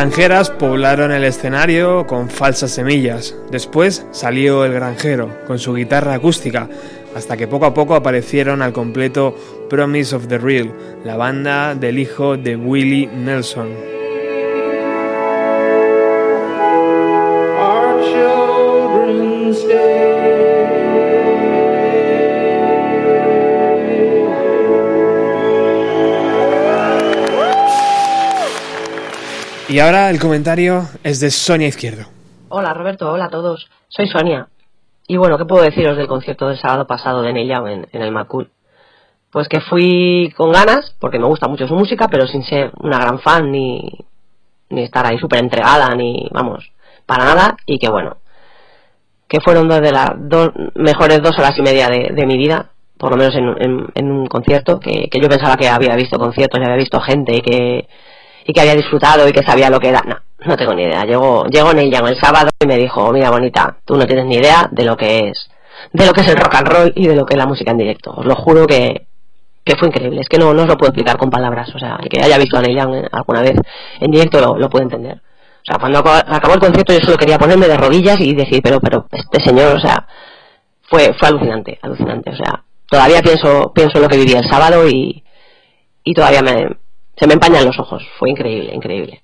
Granjeras poblaron el escenario con falsas semillas. Después salió el granjero con su guitarra acústica, hasta que poco a poco aparecieron al completo Promise of the Real, la banda del hijo de Willie Nelson. Y ahora el comentario es de Sonia Izquierdo. Hola Roberto, hola a todos. Soy Sonia. Y bueno, ¿qué puedo deciros del concierto del sábado pasado de Neil Young en, el Macul? Pues que fui con ganas, porque me gusta mucho su música, pero sin ser una gran fan ni, ni estar ahí súper entregada, ni vamos, para nada. Y que bueno, que fueron dos de las dos mejores dos horas y media de, de mi vida, por lo menos en, en- en un concierto, que, que yo pensaba que había visto conciertos y había visto gente y que, y que había disfrutado y que sabía lo que era. No, no tengo ni idea. Llegó, llegó Neil el sábado y me dijo, mira bonita, tú no tienes ni idea de lo que es, de lo que es el rock and roll y de lo que es la música en directo. Os lo juro que, que fue increíble. Es que no, no os lo puedo explicar con palabras. O sea, el que haya visto a Neil Young en- alguna vez en directo lo, lo puede entender. O sea, cuando acabó el concierto yo solo quería ponerme de rodillas y decir, pero, pero, este señor, o sea, fue, fue alucinante, alucinante. O sea, todavía pienso, pienso en lo que viví el sábado y, y todavía me, se me empañan los ojos. Fue increíble, increíble.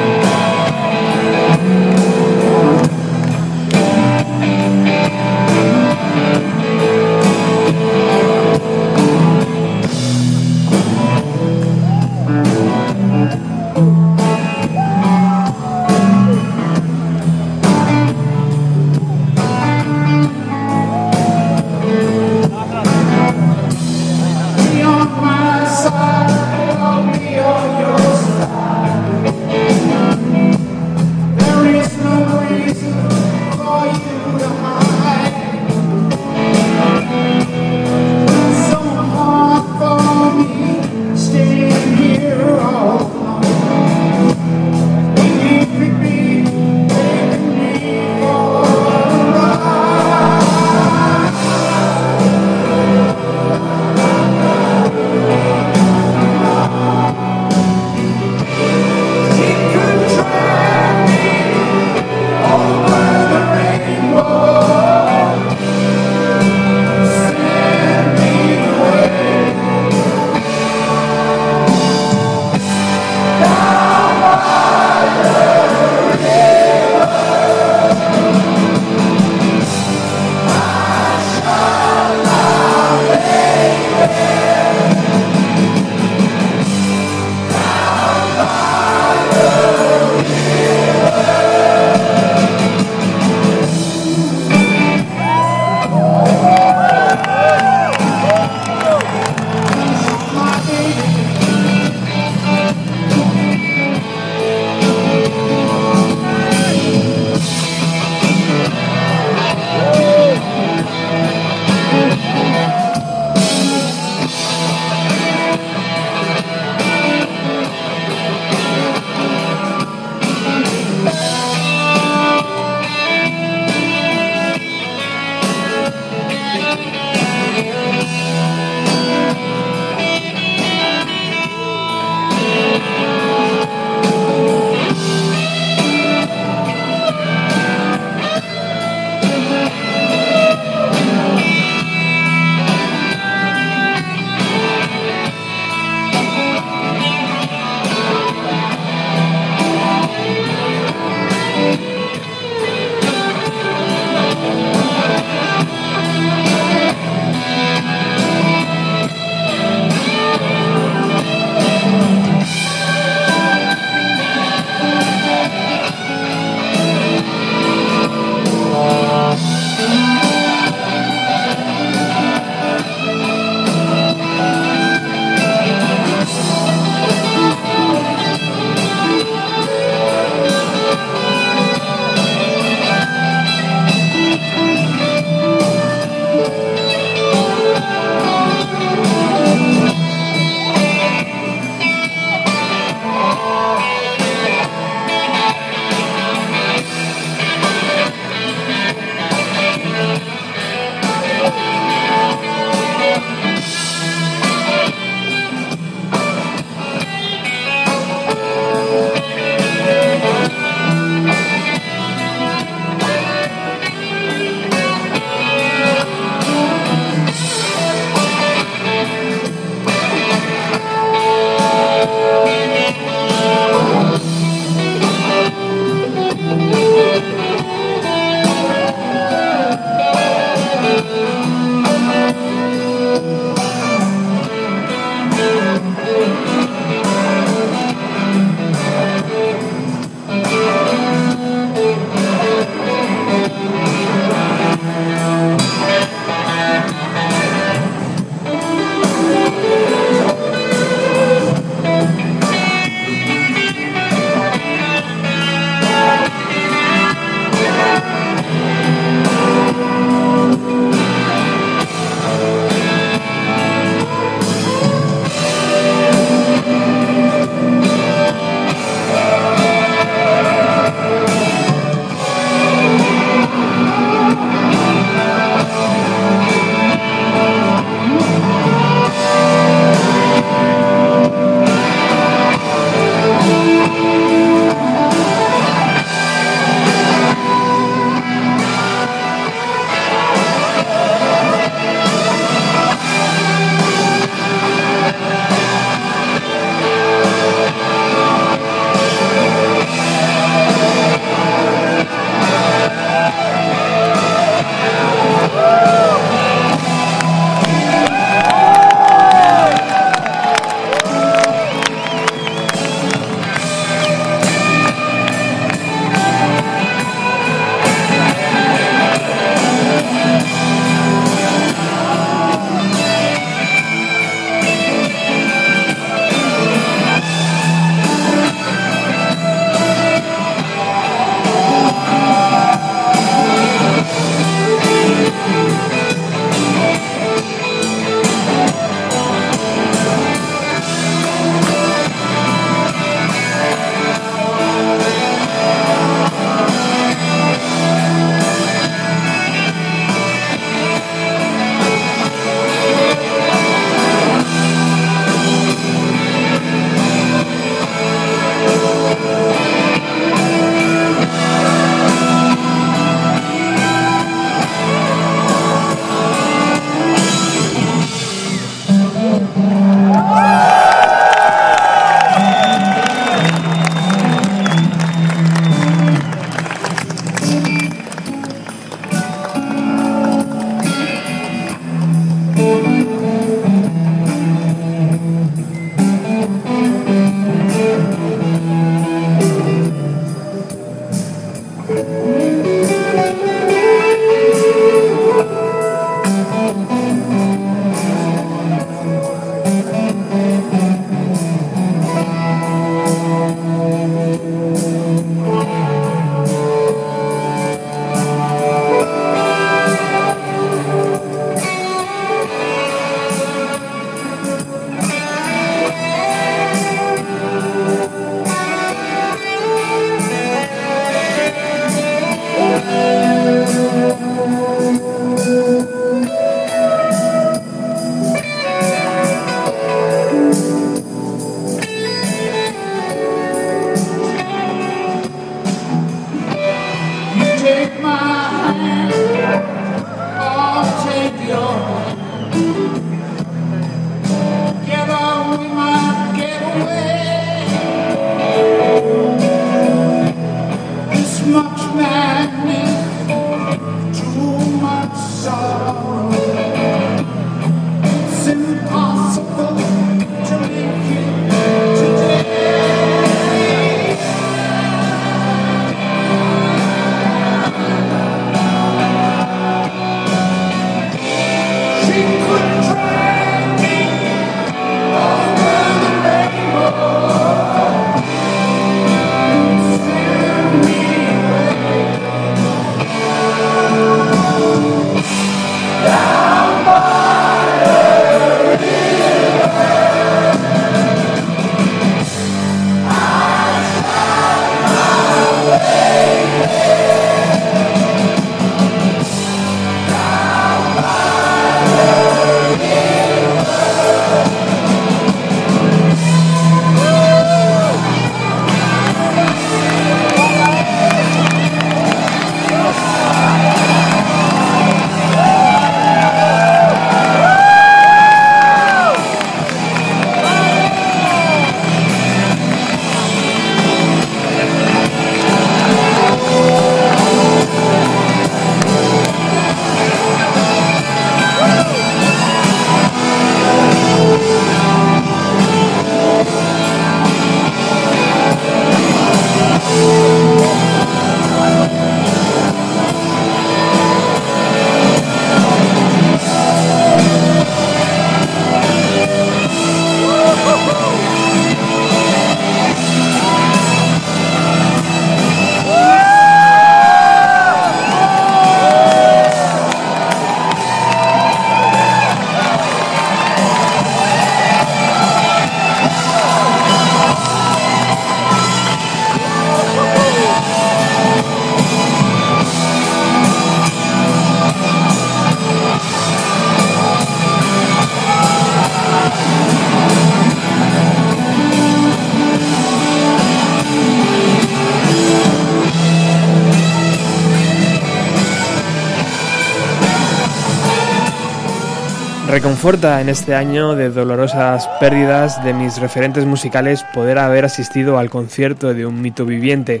Reconforta en este año de dolorosas pérdidas de mis referentes musicales poder haber asistido al concierto de un mito viviente,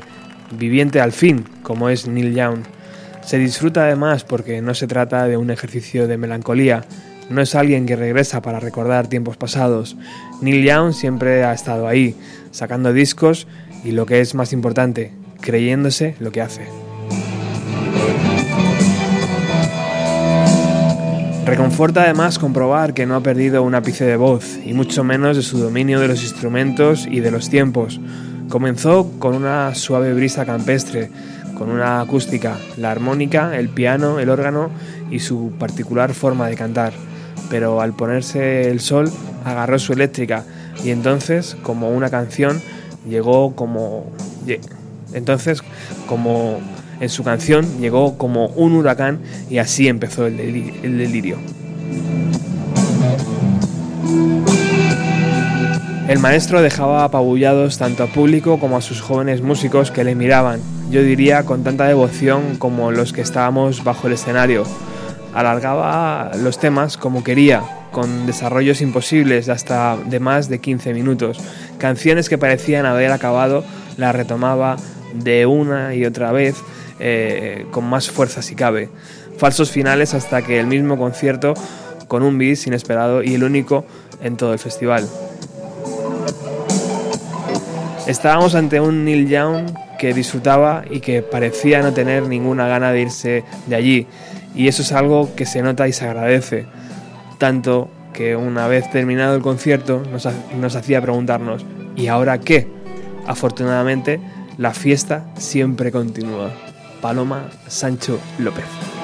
viviente al fin, como es Neil Young. Se disfruta además porque no se trata de un ejercicio de melancolía, no es alguien que regresa para recordar tiempos pasados. Neil Young siempre ha estado ahí, sacando discos y lo que es más importante, creyéndose lo que hace. Reconforta además comprobar que no ha perdido un ápice de voz, y mucho menos de su dominio de los instrumentos y de los tiempos. Comenzó con una suave brisa campestre, con una acústica, la armónica, el piano, el órgano y su particular forma de cantar. Pero al ponerse el sol, agarró su eléctrica y entonces, como una canción, llegó como... Entonces, como en su canción llegó como un huracán y así empezó el, deli- el delirio. El maestro dejaba apabullados tanto a público como a sus jóvenes músicos que le miraban, yo diría con tanta devoción como los que estábamos bajo el escenario. Alargaba los temas como quería, con desarrollos imposibles hasta de más de 15 minutos. Canciones que parecían haber acabado las retomaba de una y otra vez eh, con más fuerza si cabe. Falsos finales hasta que el mismo concierto con un bis inesperado y el único en todo el festival. Estábamos ante un Neil Young que disfrutaba y que parecía no tener ninguna gana de irse de allí. Y eso es algo que se nota y se agradece. Tanto que una vez terminado el concierto nos, ha- nos hacía preguntarnos, ¿y ahora qué? Afortunadamente, la fiesta siempre continúa. Paloma Sancho López.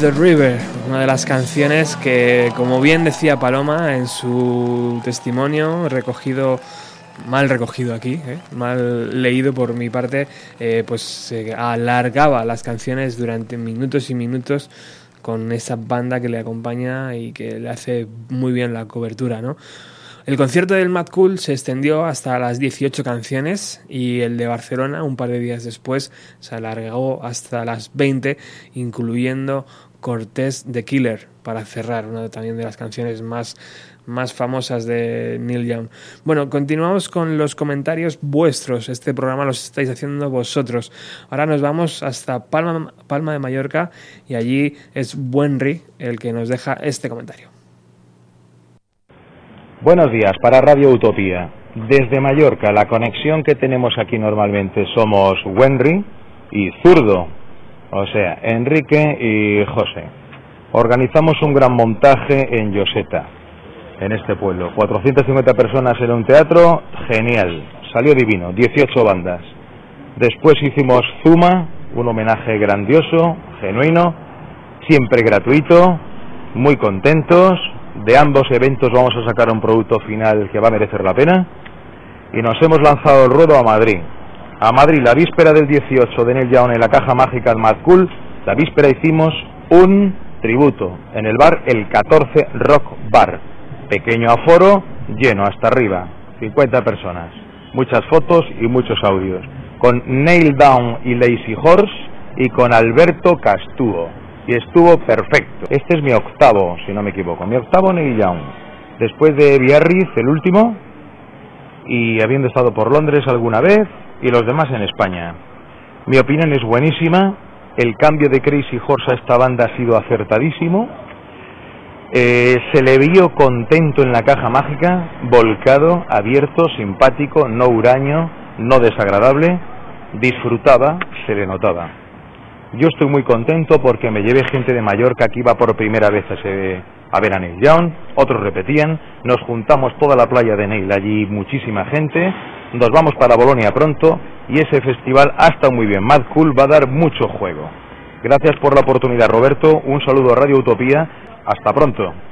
The River, una de las canciones que, como bien decía Paloma en su testimonio, recogido, mal recogido aquí, ¿eh? mal leído por mi parte, eh, pues se alargaba las canciones durante minutos y minutos con esa banda que le acompaña y que le hace muy bien la cobertura, ¿no? El concierto del Mad Cool se extendió hasta las 18 canciones y el de Barcelona, un par de días después, se alargó hasta las 20, incluyendo Cortés de Killer, para cerrar, una también de las canciones más, más famosas de Neil Young. Bueno, continuamos con los comentarios vuestros. Este programa los estáis haciendo vosotros. Ahora nos vamos hasta Palma, Palma de Mallorca y allí es Buenri el que nos deja este comentario. Buenos días para Radio Utopía. Desde Mallorca, la conexión que tenemos aquí normalmente somos Wenry y Zurdo, o sea, Enrique y José. Organizamos un gran montaje en Yoseta, en este pueblo. 450 personas en un teatro, genial, salió divino, 18 bandas. Después hicimos Zuma, un homenaje grandioso, genuino, siempre gratuito, muy contentos, de ambos eventos vamos a sacar un producto final que va a merecer la pena. Y nos hemos lanzado el ruedo a Madrid. A Madrid, la víspera del 18 de Neil Young en la caja mágica Mad Cool, la víspera hicimos un tributo en el bar El 14 Rock Bar. Pequeño aforo, lleno hasta arriba, 50 personas. Muchas fotos y muchos audios. Con Nail Down y Lazy Horse y con Alberto Castúo y estuvo perfecto. Este es mi octavo, si no me equivoco, mi octavo Neil. Después de Biarritz, el último, y habiendo estado por Londres alguna vez, y los demás en España. Mi opinión es buenísima, el cambio de Crazy Horse a esta banda ha sido acertadísimo, Eh, se le vio contento en la caja mágica, volcado, abierto, simpático, no huraño, no desagradable, disfrutaba, se le notaba. Yo estoy muy contento porque me llevé gente de Mallorca que iba por primera vez a, ese- a ver a Neil Young, otros repetían, nos juntamos toda la playa de Neil, allí muchísima gente, nos vamos para Bolonia pronto y ese festival ha muy bien, Mad Cool va a dar mucho juego. Gracias por la oportunidad Roberto, un saludo a Radio Utopía, hasta pronto.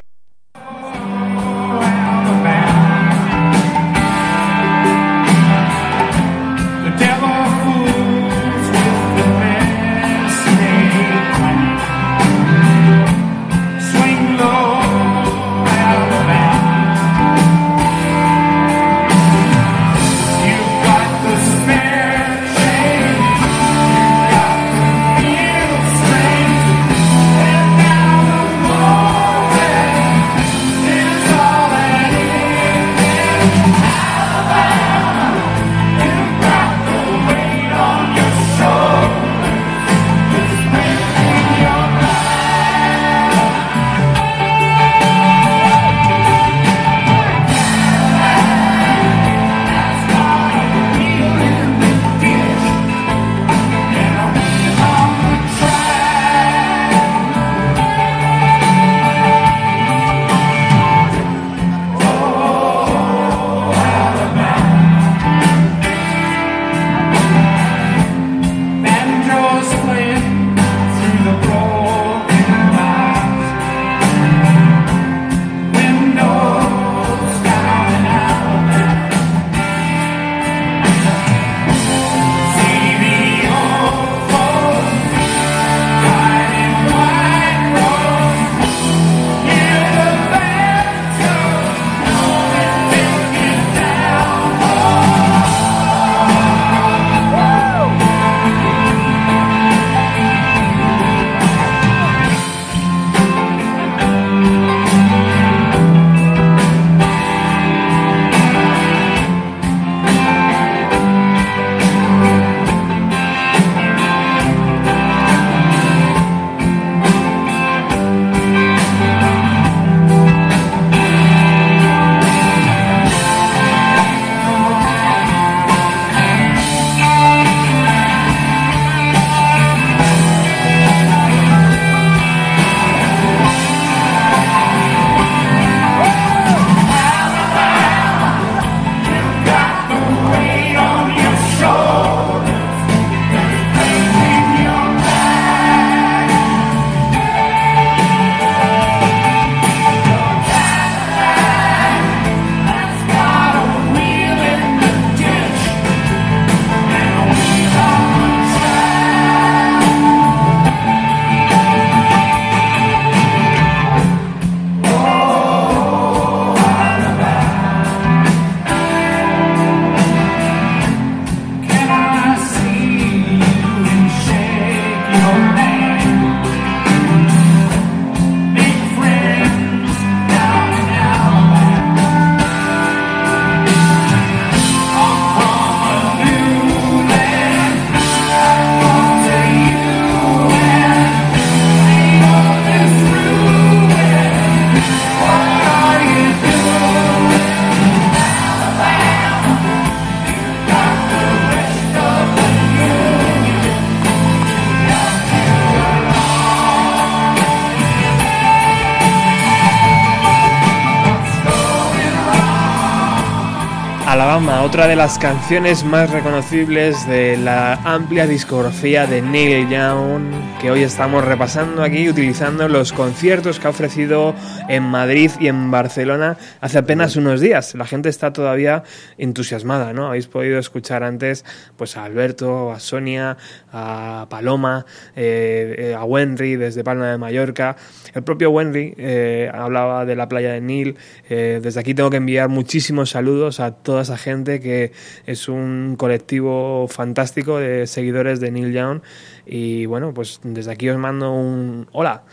Otra de las canciones más reconocibles de la amplia discografía de Neil Young, que hoy estamos repasando aquí utilizando los conciertos que ha ofrecido en Madrid y en Barcelona hace apenas unos días. La gente está todavía entusiasmada, ¿no? Habéis podido escuchar antes pues a Alberto, a Sonia, a Paloma, eh, eh, a Wenry desde Palma de Mallorca. El propio Wenry eh, hablaba de la playa de Neil. Eh, desde aquí tengo que enviar muchísimos saludos a toda esa gente que es un colectivo fantástico de seguidores de Neil Young. Y bueno, pues desde aquí os mando un hola.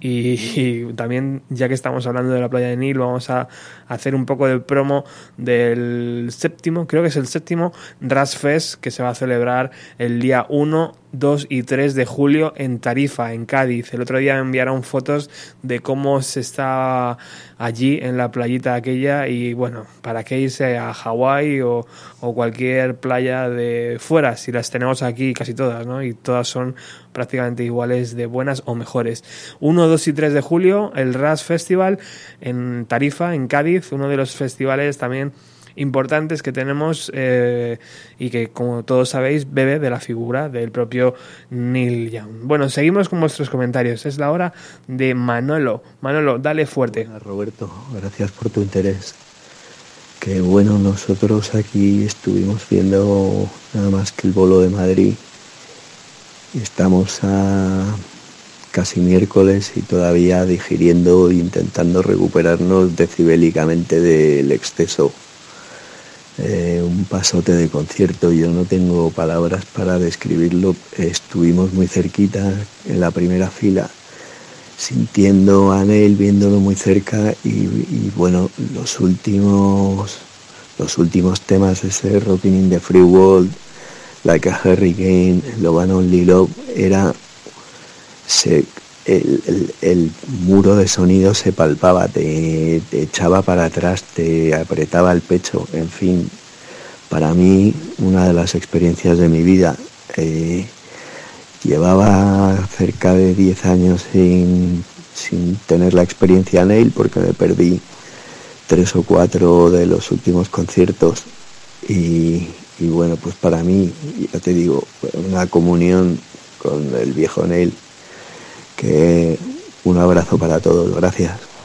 Y, también, ya que estamos hablando de la playa de Neil, vamos a hacer un poco de promo del séptimo, creo que es el séptimo Ras Fest que se va a celebrar el día 1, 2 y 3 de julio en Tarifa, en Cádiz. El otro día me enviaron fotos de cómo se está allí en la playita aquella y bueno, para qué irse a Hawái o, o cualquier playa de fuera, si las tenemos aquí casi todas, ¿no? Y todas son prácticamente iguales de buenas o mejores. 1, 2 y 3 de julio, el RAS Festival en Tarifa, en Cádiz, uno de los festivales también importantes que tenemos eh, y que, como todos sabéis, bebe de la figura del propio Neil Young. Bueno, seguimos con vuestros comentarios. Es la hora de Manolo. Manolo, dale fuerte. Roberto, gracias por tu interés. Que bueno, nosotros aquí estuvimos viendo nada más que el bolo de Madrid. Estamos a casi miércoles y todavía digiriendo e intentando recuperarnos decibélicamente del exceso. Eh, un pasote de concierto, yo no tengo palabras para describirlo. Estuvimos muy cerquita en la primera fila, sintiendo a Neil, viéndolo muy cerca y, bueno, los últimos, los últimos temas, ese Rocking in the Free World, Like a Hurricane, Love and Only Love, era se, el, muro de sonido se palpaba, te, echaba para atrás, te apretaba el pecho, en fin, para mí una de las experiencias de mi vida. Eh, llevaba cerca de 10 años sin, tener la experiencia Neil porque me perdí tres o cuatro de los últimos conciertos y, y bueno, pues para mí, ya te digo, una comunión con el viejo Neil que un abrazo para todos, gracias.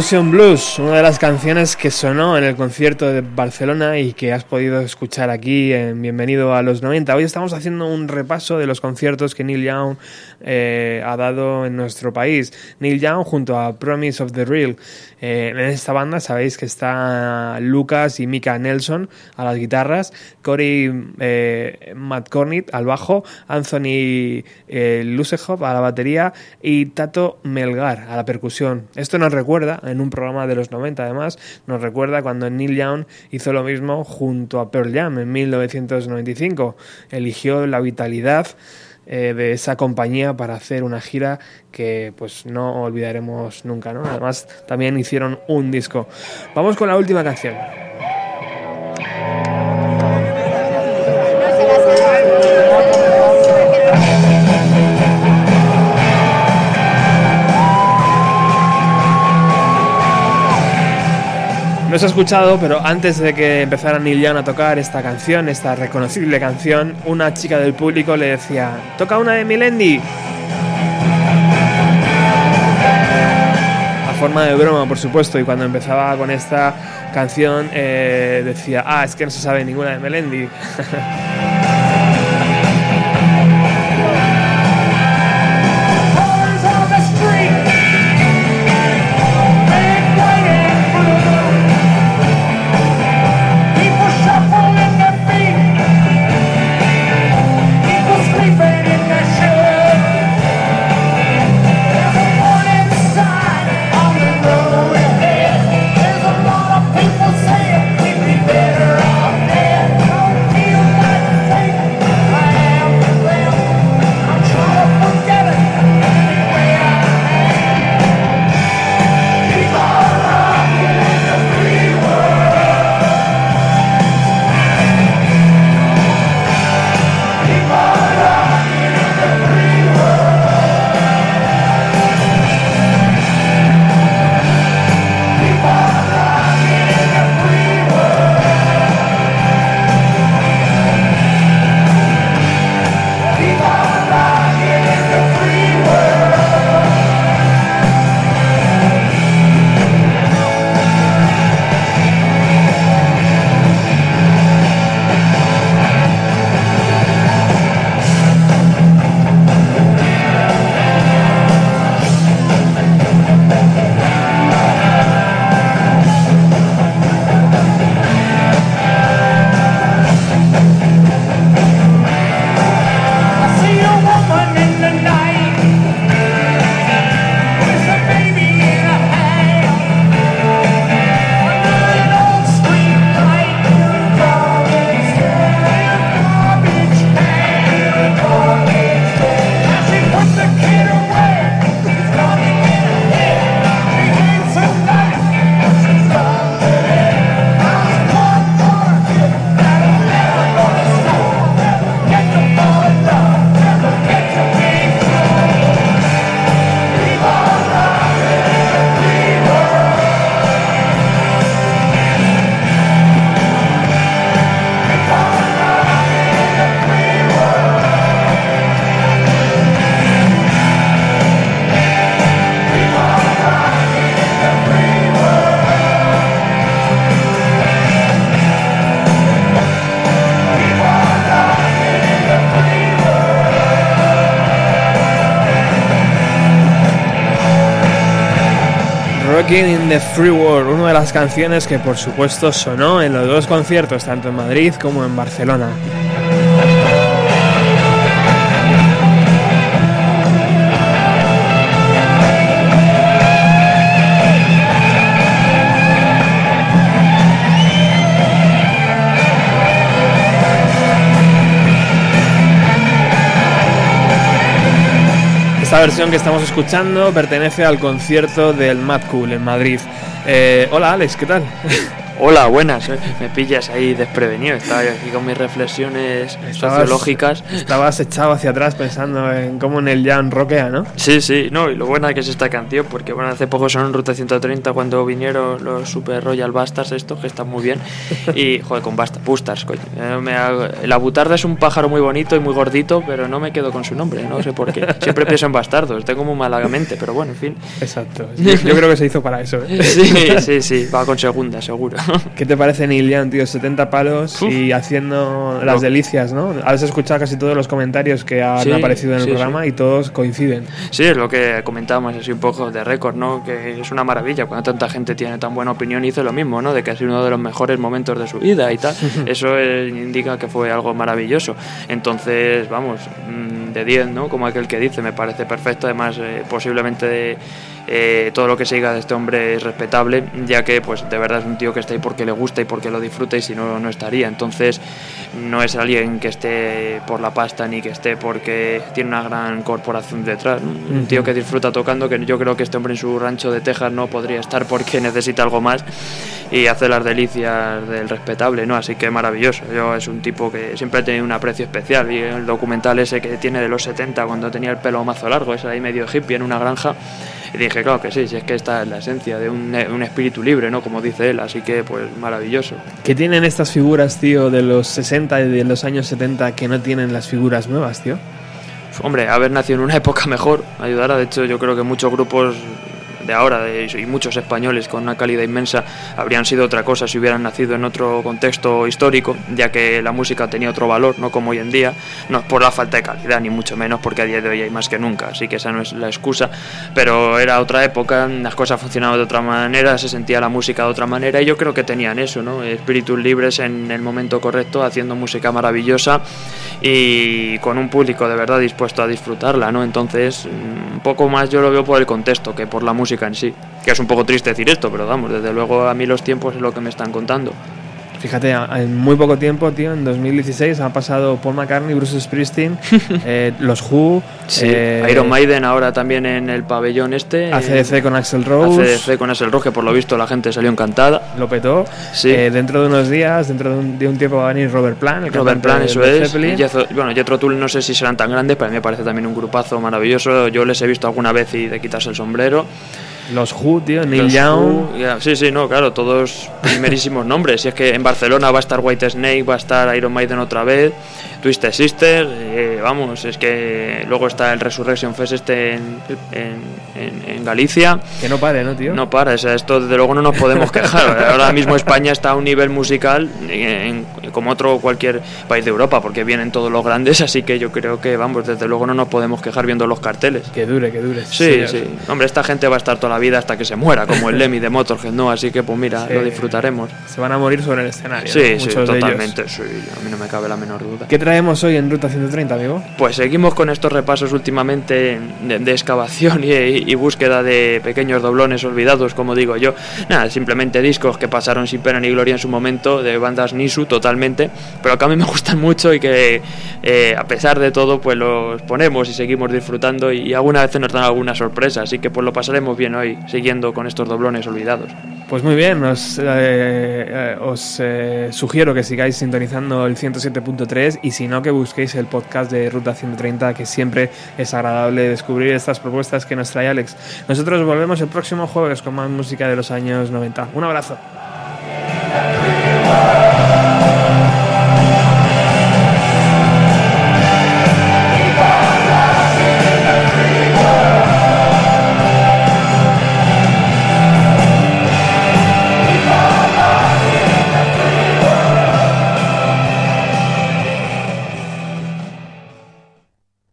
Blues, una de las canciones que sonó en el concierto de Barcelona y que has podido escuchar aquí en Bienvenido a los 90. Hoy estamos haciendo un repaso de los conciertos que Neil Young eh, ha dado en nuestro país. Neil Young junto a Promise of the Real. Eh, en esta banda sabéis que está Lucas y Mika Nelson a las guitarras, Cory eh, Cornett al bajo, Anthony eh, a la batería y Tato Melgar a la percusión. Esto nos recuerda, en un programa de los 90 además, nos recuerda cuando Neil Young hizo lo mismo junto a Pearl Jam en 1995. Eligió la vitalidad eh, de esa compañía para hacer una gira que pues no olvidaremos nunca, ¿no? Además también hicieron un disco. Vamos con la última canción. No se ha escuchado, pero antes de que empezara Neil a tocar esta canción, esta reconocible canción, una chica del público le decía, toca una de Melendi. A forma de broma, por supuesto, y cuando empezaba con esta canción eh, decía, ah, es que no se sabe ninguna de Melendi. Rocking in the Free World, una de las canciones que por supuesto sonó en los dos conciertos, tanto en Madrid como en Barcelona. Esta versión que estamos escuchando pertenece al concierto del Mad Cool en Madrid. Eh, hola Alex, ¿qué tal? Hola, buenas. Me pillas ahí desprevenido. Estaba aquí con mis reflexiones sociológicas. Estabas echado hacia atrás pensando en cómo en el Jan roquea, ¿no? Sí, sí, no, y lo buena que es esta canción, porque bueno, hace poco son en Ruta 130 cuando vinieron los Super Royal Bastards estos, que están muy bien, y joder, con Basta, Bustars, coño. Me la butarda es un pájaro muy bonito y muy gordito, pero no me quedo con su nombre, no sé por qué. Siempre pienso en bastardos, tengo muy malagamente, pero bueno, en fin. Exacto. Yo, yo creo que se hizo para eso. ¿eh? Sí, sí, sí, va con segunda, seguro. ¿Qué te parece Neil Young, tío? 70 palos y haciendo las delicias, ¿no? Has escuchado casi todos los comentarios que han Sí, aparecido en el sí, programa y todos coinciden. Sí, es lo que comentábamos así un poco de récord, ¿no? Que es una maravilla cuando tanta gente tiene tan buena opinión y hizo lo mismo, ¿no? De que ha sido uno de los mejores momentos de su vida y tal. Eso eh, indica que fue algo maravilloso. Entonces, vamos, mm, de 10, ¿no? Como aquel que dice, me parece perfecto. Además, eh, posiblemente eh, todo lo que se diga de este hombre es respetable, ya que, pues, de verdad es un tío que está ahí porque le gusta y porque lo disfruta y si no, no estaría. Entonces, no es alguien que esté por la pasta ni que esté porque tiene una gran corporación detrás. ¿no? Un tío que disfruta tocando, que yo creo que este hombre en su rancho de Texas no podría estar porque necesita algo más y hace las delicias del respetable, ¿no? Así que maravilloso. Yo es un tipo que siempre he tenido un aprecio especial y el documental ese que tiene de los 70 cuando tenía el pelo mazo largo, es ahí medio hippie en una granja. Y dije, claro que sí, si es que esta es la esencia de un, un espíritu libre, ¿no? Como dice él, así que pues maravilloso. ¿Qué tienen estas figuras, tío, de los 60 y de los años 70 que no tienen las figuras nuevas, tío? Hombre, haber nacido en una época mejor ayudará. De hecho, yo creo que muchos grupos de ahora de- y muchos españoles con una calidad inmensa habrían sido otra cosa si hubieran nacido en otro contexto histórico, ya que la música tenía otro valor, no como hoy en día. No por la falta de calidad, ni mucho menos, porque a día de hoy hay más que nunca, así que esa no es la excusa. Pero era otra época, las cosas funcionaban de otra manera, se sentía la música de otra manera, y yo creo que tenían eso, ¿no? Espíritus libres en el momento correcto, haciendo música maravillosa y con un público de verdad dispuesto a disfrutarla, ¿no? Entonces, un poco más yo lo veo por el contexto que por la música en sí. Que es un poco triste decir esto, pero vamos, desde luego a mí los tiempos es lo que me están contando. Fíjate, en muy poco tiempo, tío, en 2016 han pasado Paul McCartney, Bruce Springsteen, eh, los Who, Sí, eh, Iron Maiden ahora también en el pabellón este. ACDC con Axel Rose. ACDC con Axel Rose, que por lo visto la gente salió encantada. Lo petó. Sí. Eh, dentro de unos días, dentro de un, de un tiempo va a venir Robert Plant, el Robert Plant, de eso Led es. Y Jethro- bueno, Jethro Tull no sé si serán tan grandes, pero a mí me parece también un grupazo maravilloso. Yo les he visto alguna vez y de quitarse el sombrero. Los Who, tío, Neil Young. Sí, sí, no, claro, todos primerísimos nombres. Y es que en Barcelona va a estar White Snake, va a estar Iron Maiden otra vez, Twisted Sister, eh, vamos, es que luego está el Resurrection Fest este en, en, en- en Galicia. Que no pare, ¿no, tío? No para, o sea, esto desde luego no nos podemos quejar. Ahora mismo España está a un nivel musical como otro cualquier país de Europa, porque vienen todos los grandes, así que yo creo que, vamos, desde luego no nos podemos quejar viendo los carteles. Que dure, que dure. Sí, sí. Hombre, esta gente va a estar toda la vida hasta que se muera, como el Lemmy de Motorhead, ¿no? Así que, pues mira, Sí. lo disfrutaremos. Se van a morir sobre el escenario. Sí, ¿no? sí, totalmente. Sí, a mí no me cabe la menor duda. ¿Qué traemos hoy en Ruta 130, amigo? Pues seguimos con estos repasos últimamente de, de excavación y, y búsqueda de pequeños doblones olvidados, como digo yo. Nada, simplemente discos que pasaron sin pena ni gloria en su momento, de bandas Nisu totalmente, pero que a mí me gustan mucho y que eh, a pesar de todo pues los ponemos y seguimos disfrutando y alguna vez nos dan alguna sorpresa, así que pues lo pasaremos bien hoy siguiendo con estos doblones olvidados. Pues muy bien, os, eh, eh, os sugiero que sigáis sintonizando el 107.3 y si no que busquéis el podcast de Ruta 130 que siempre es agradable descubrir estas propuestas que nos trae Alex. Nosotros volvemos el próximo jueves con más música de los años 90. Un abrazo.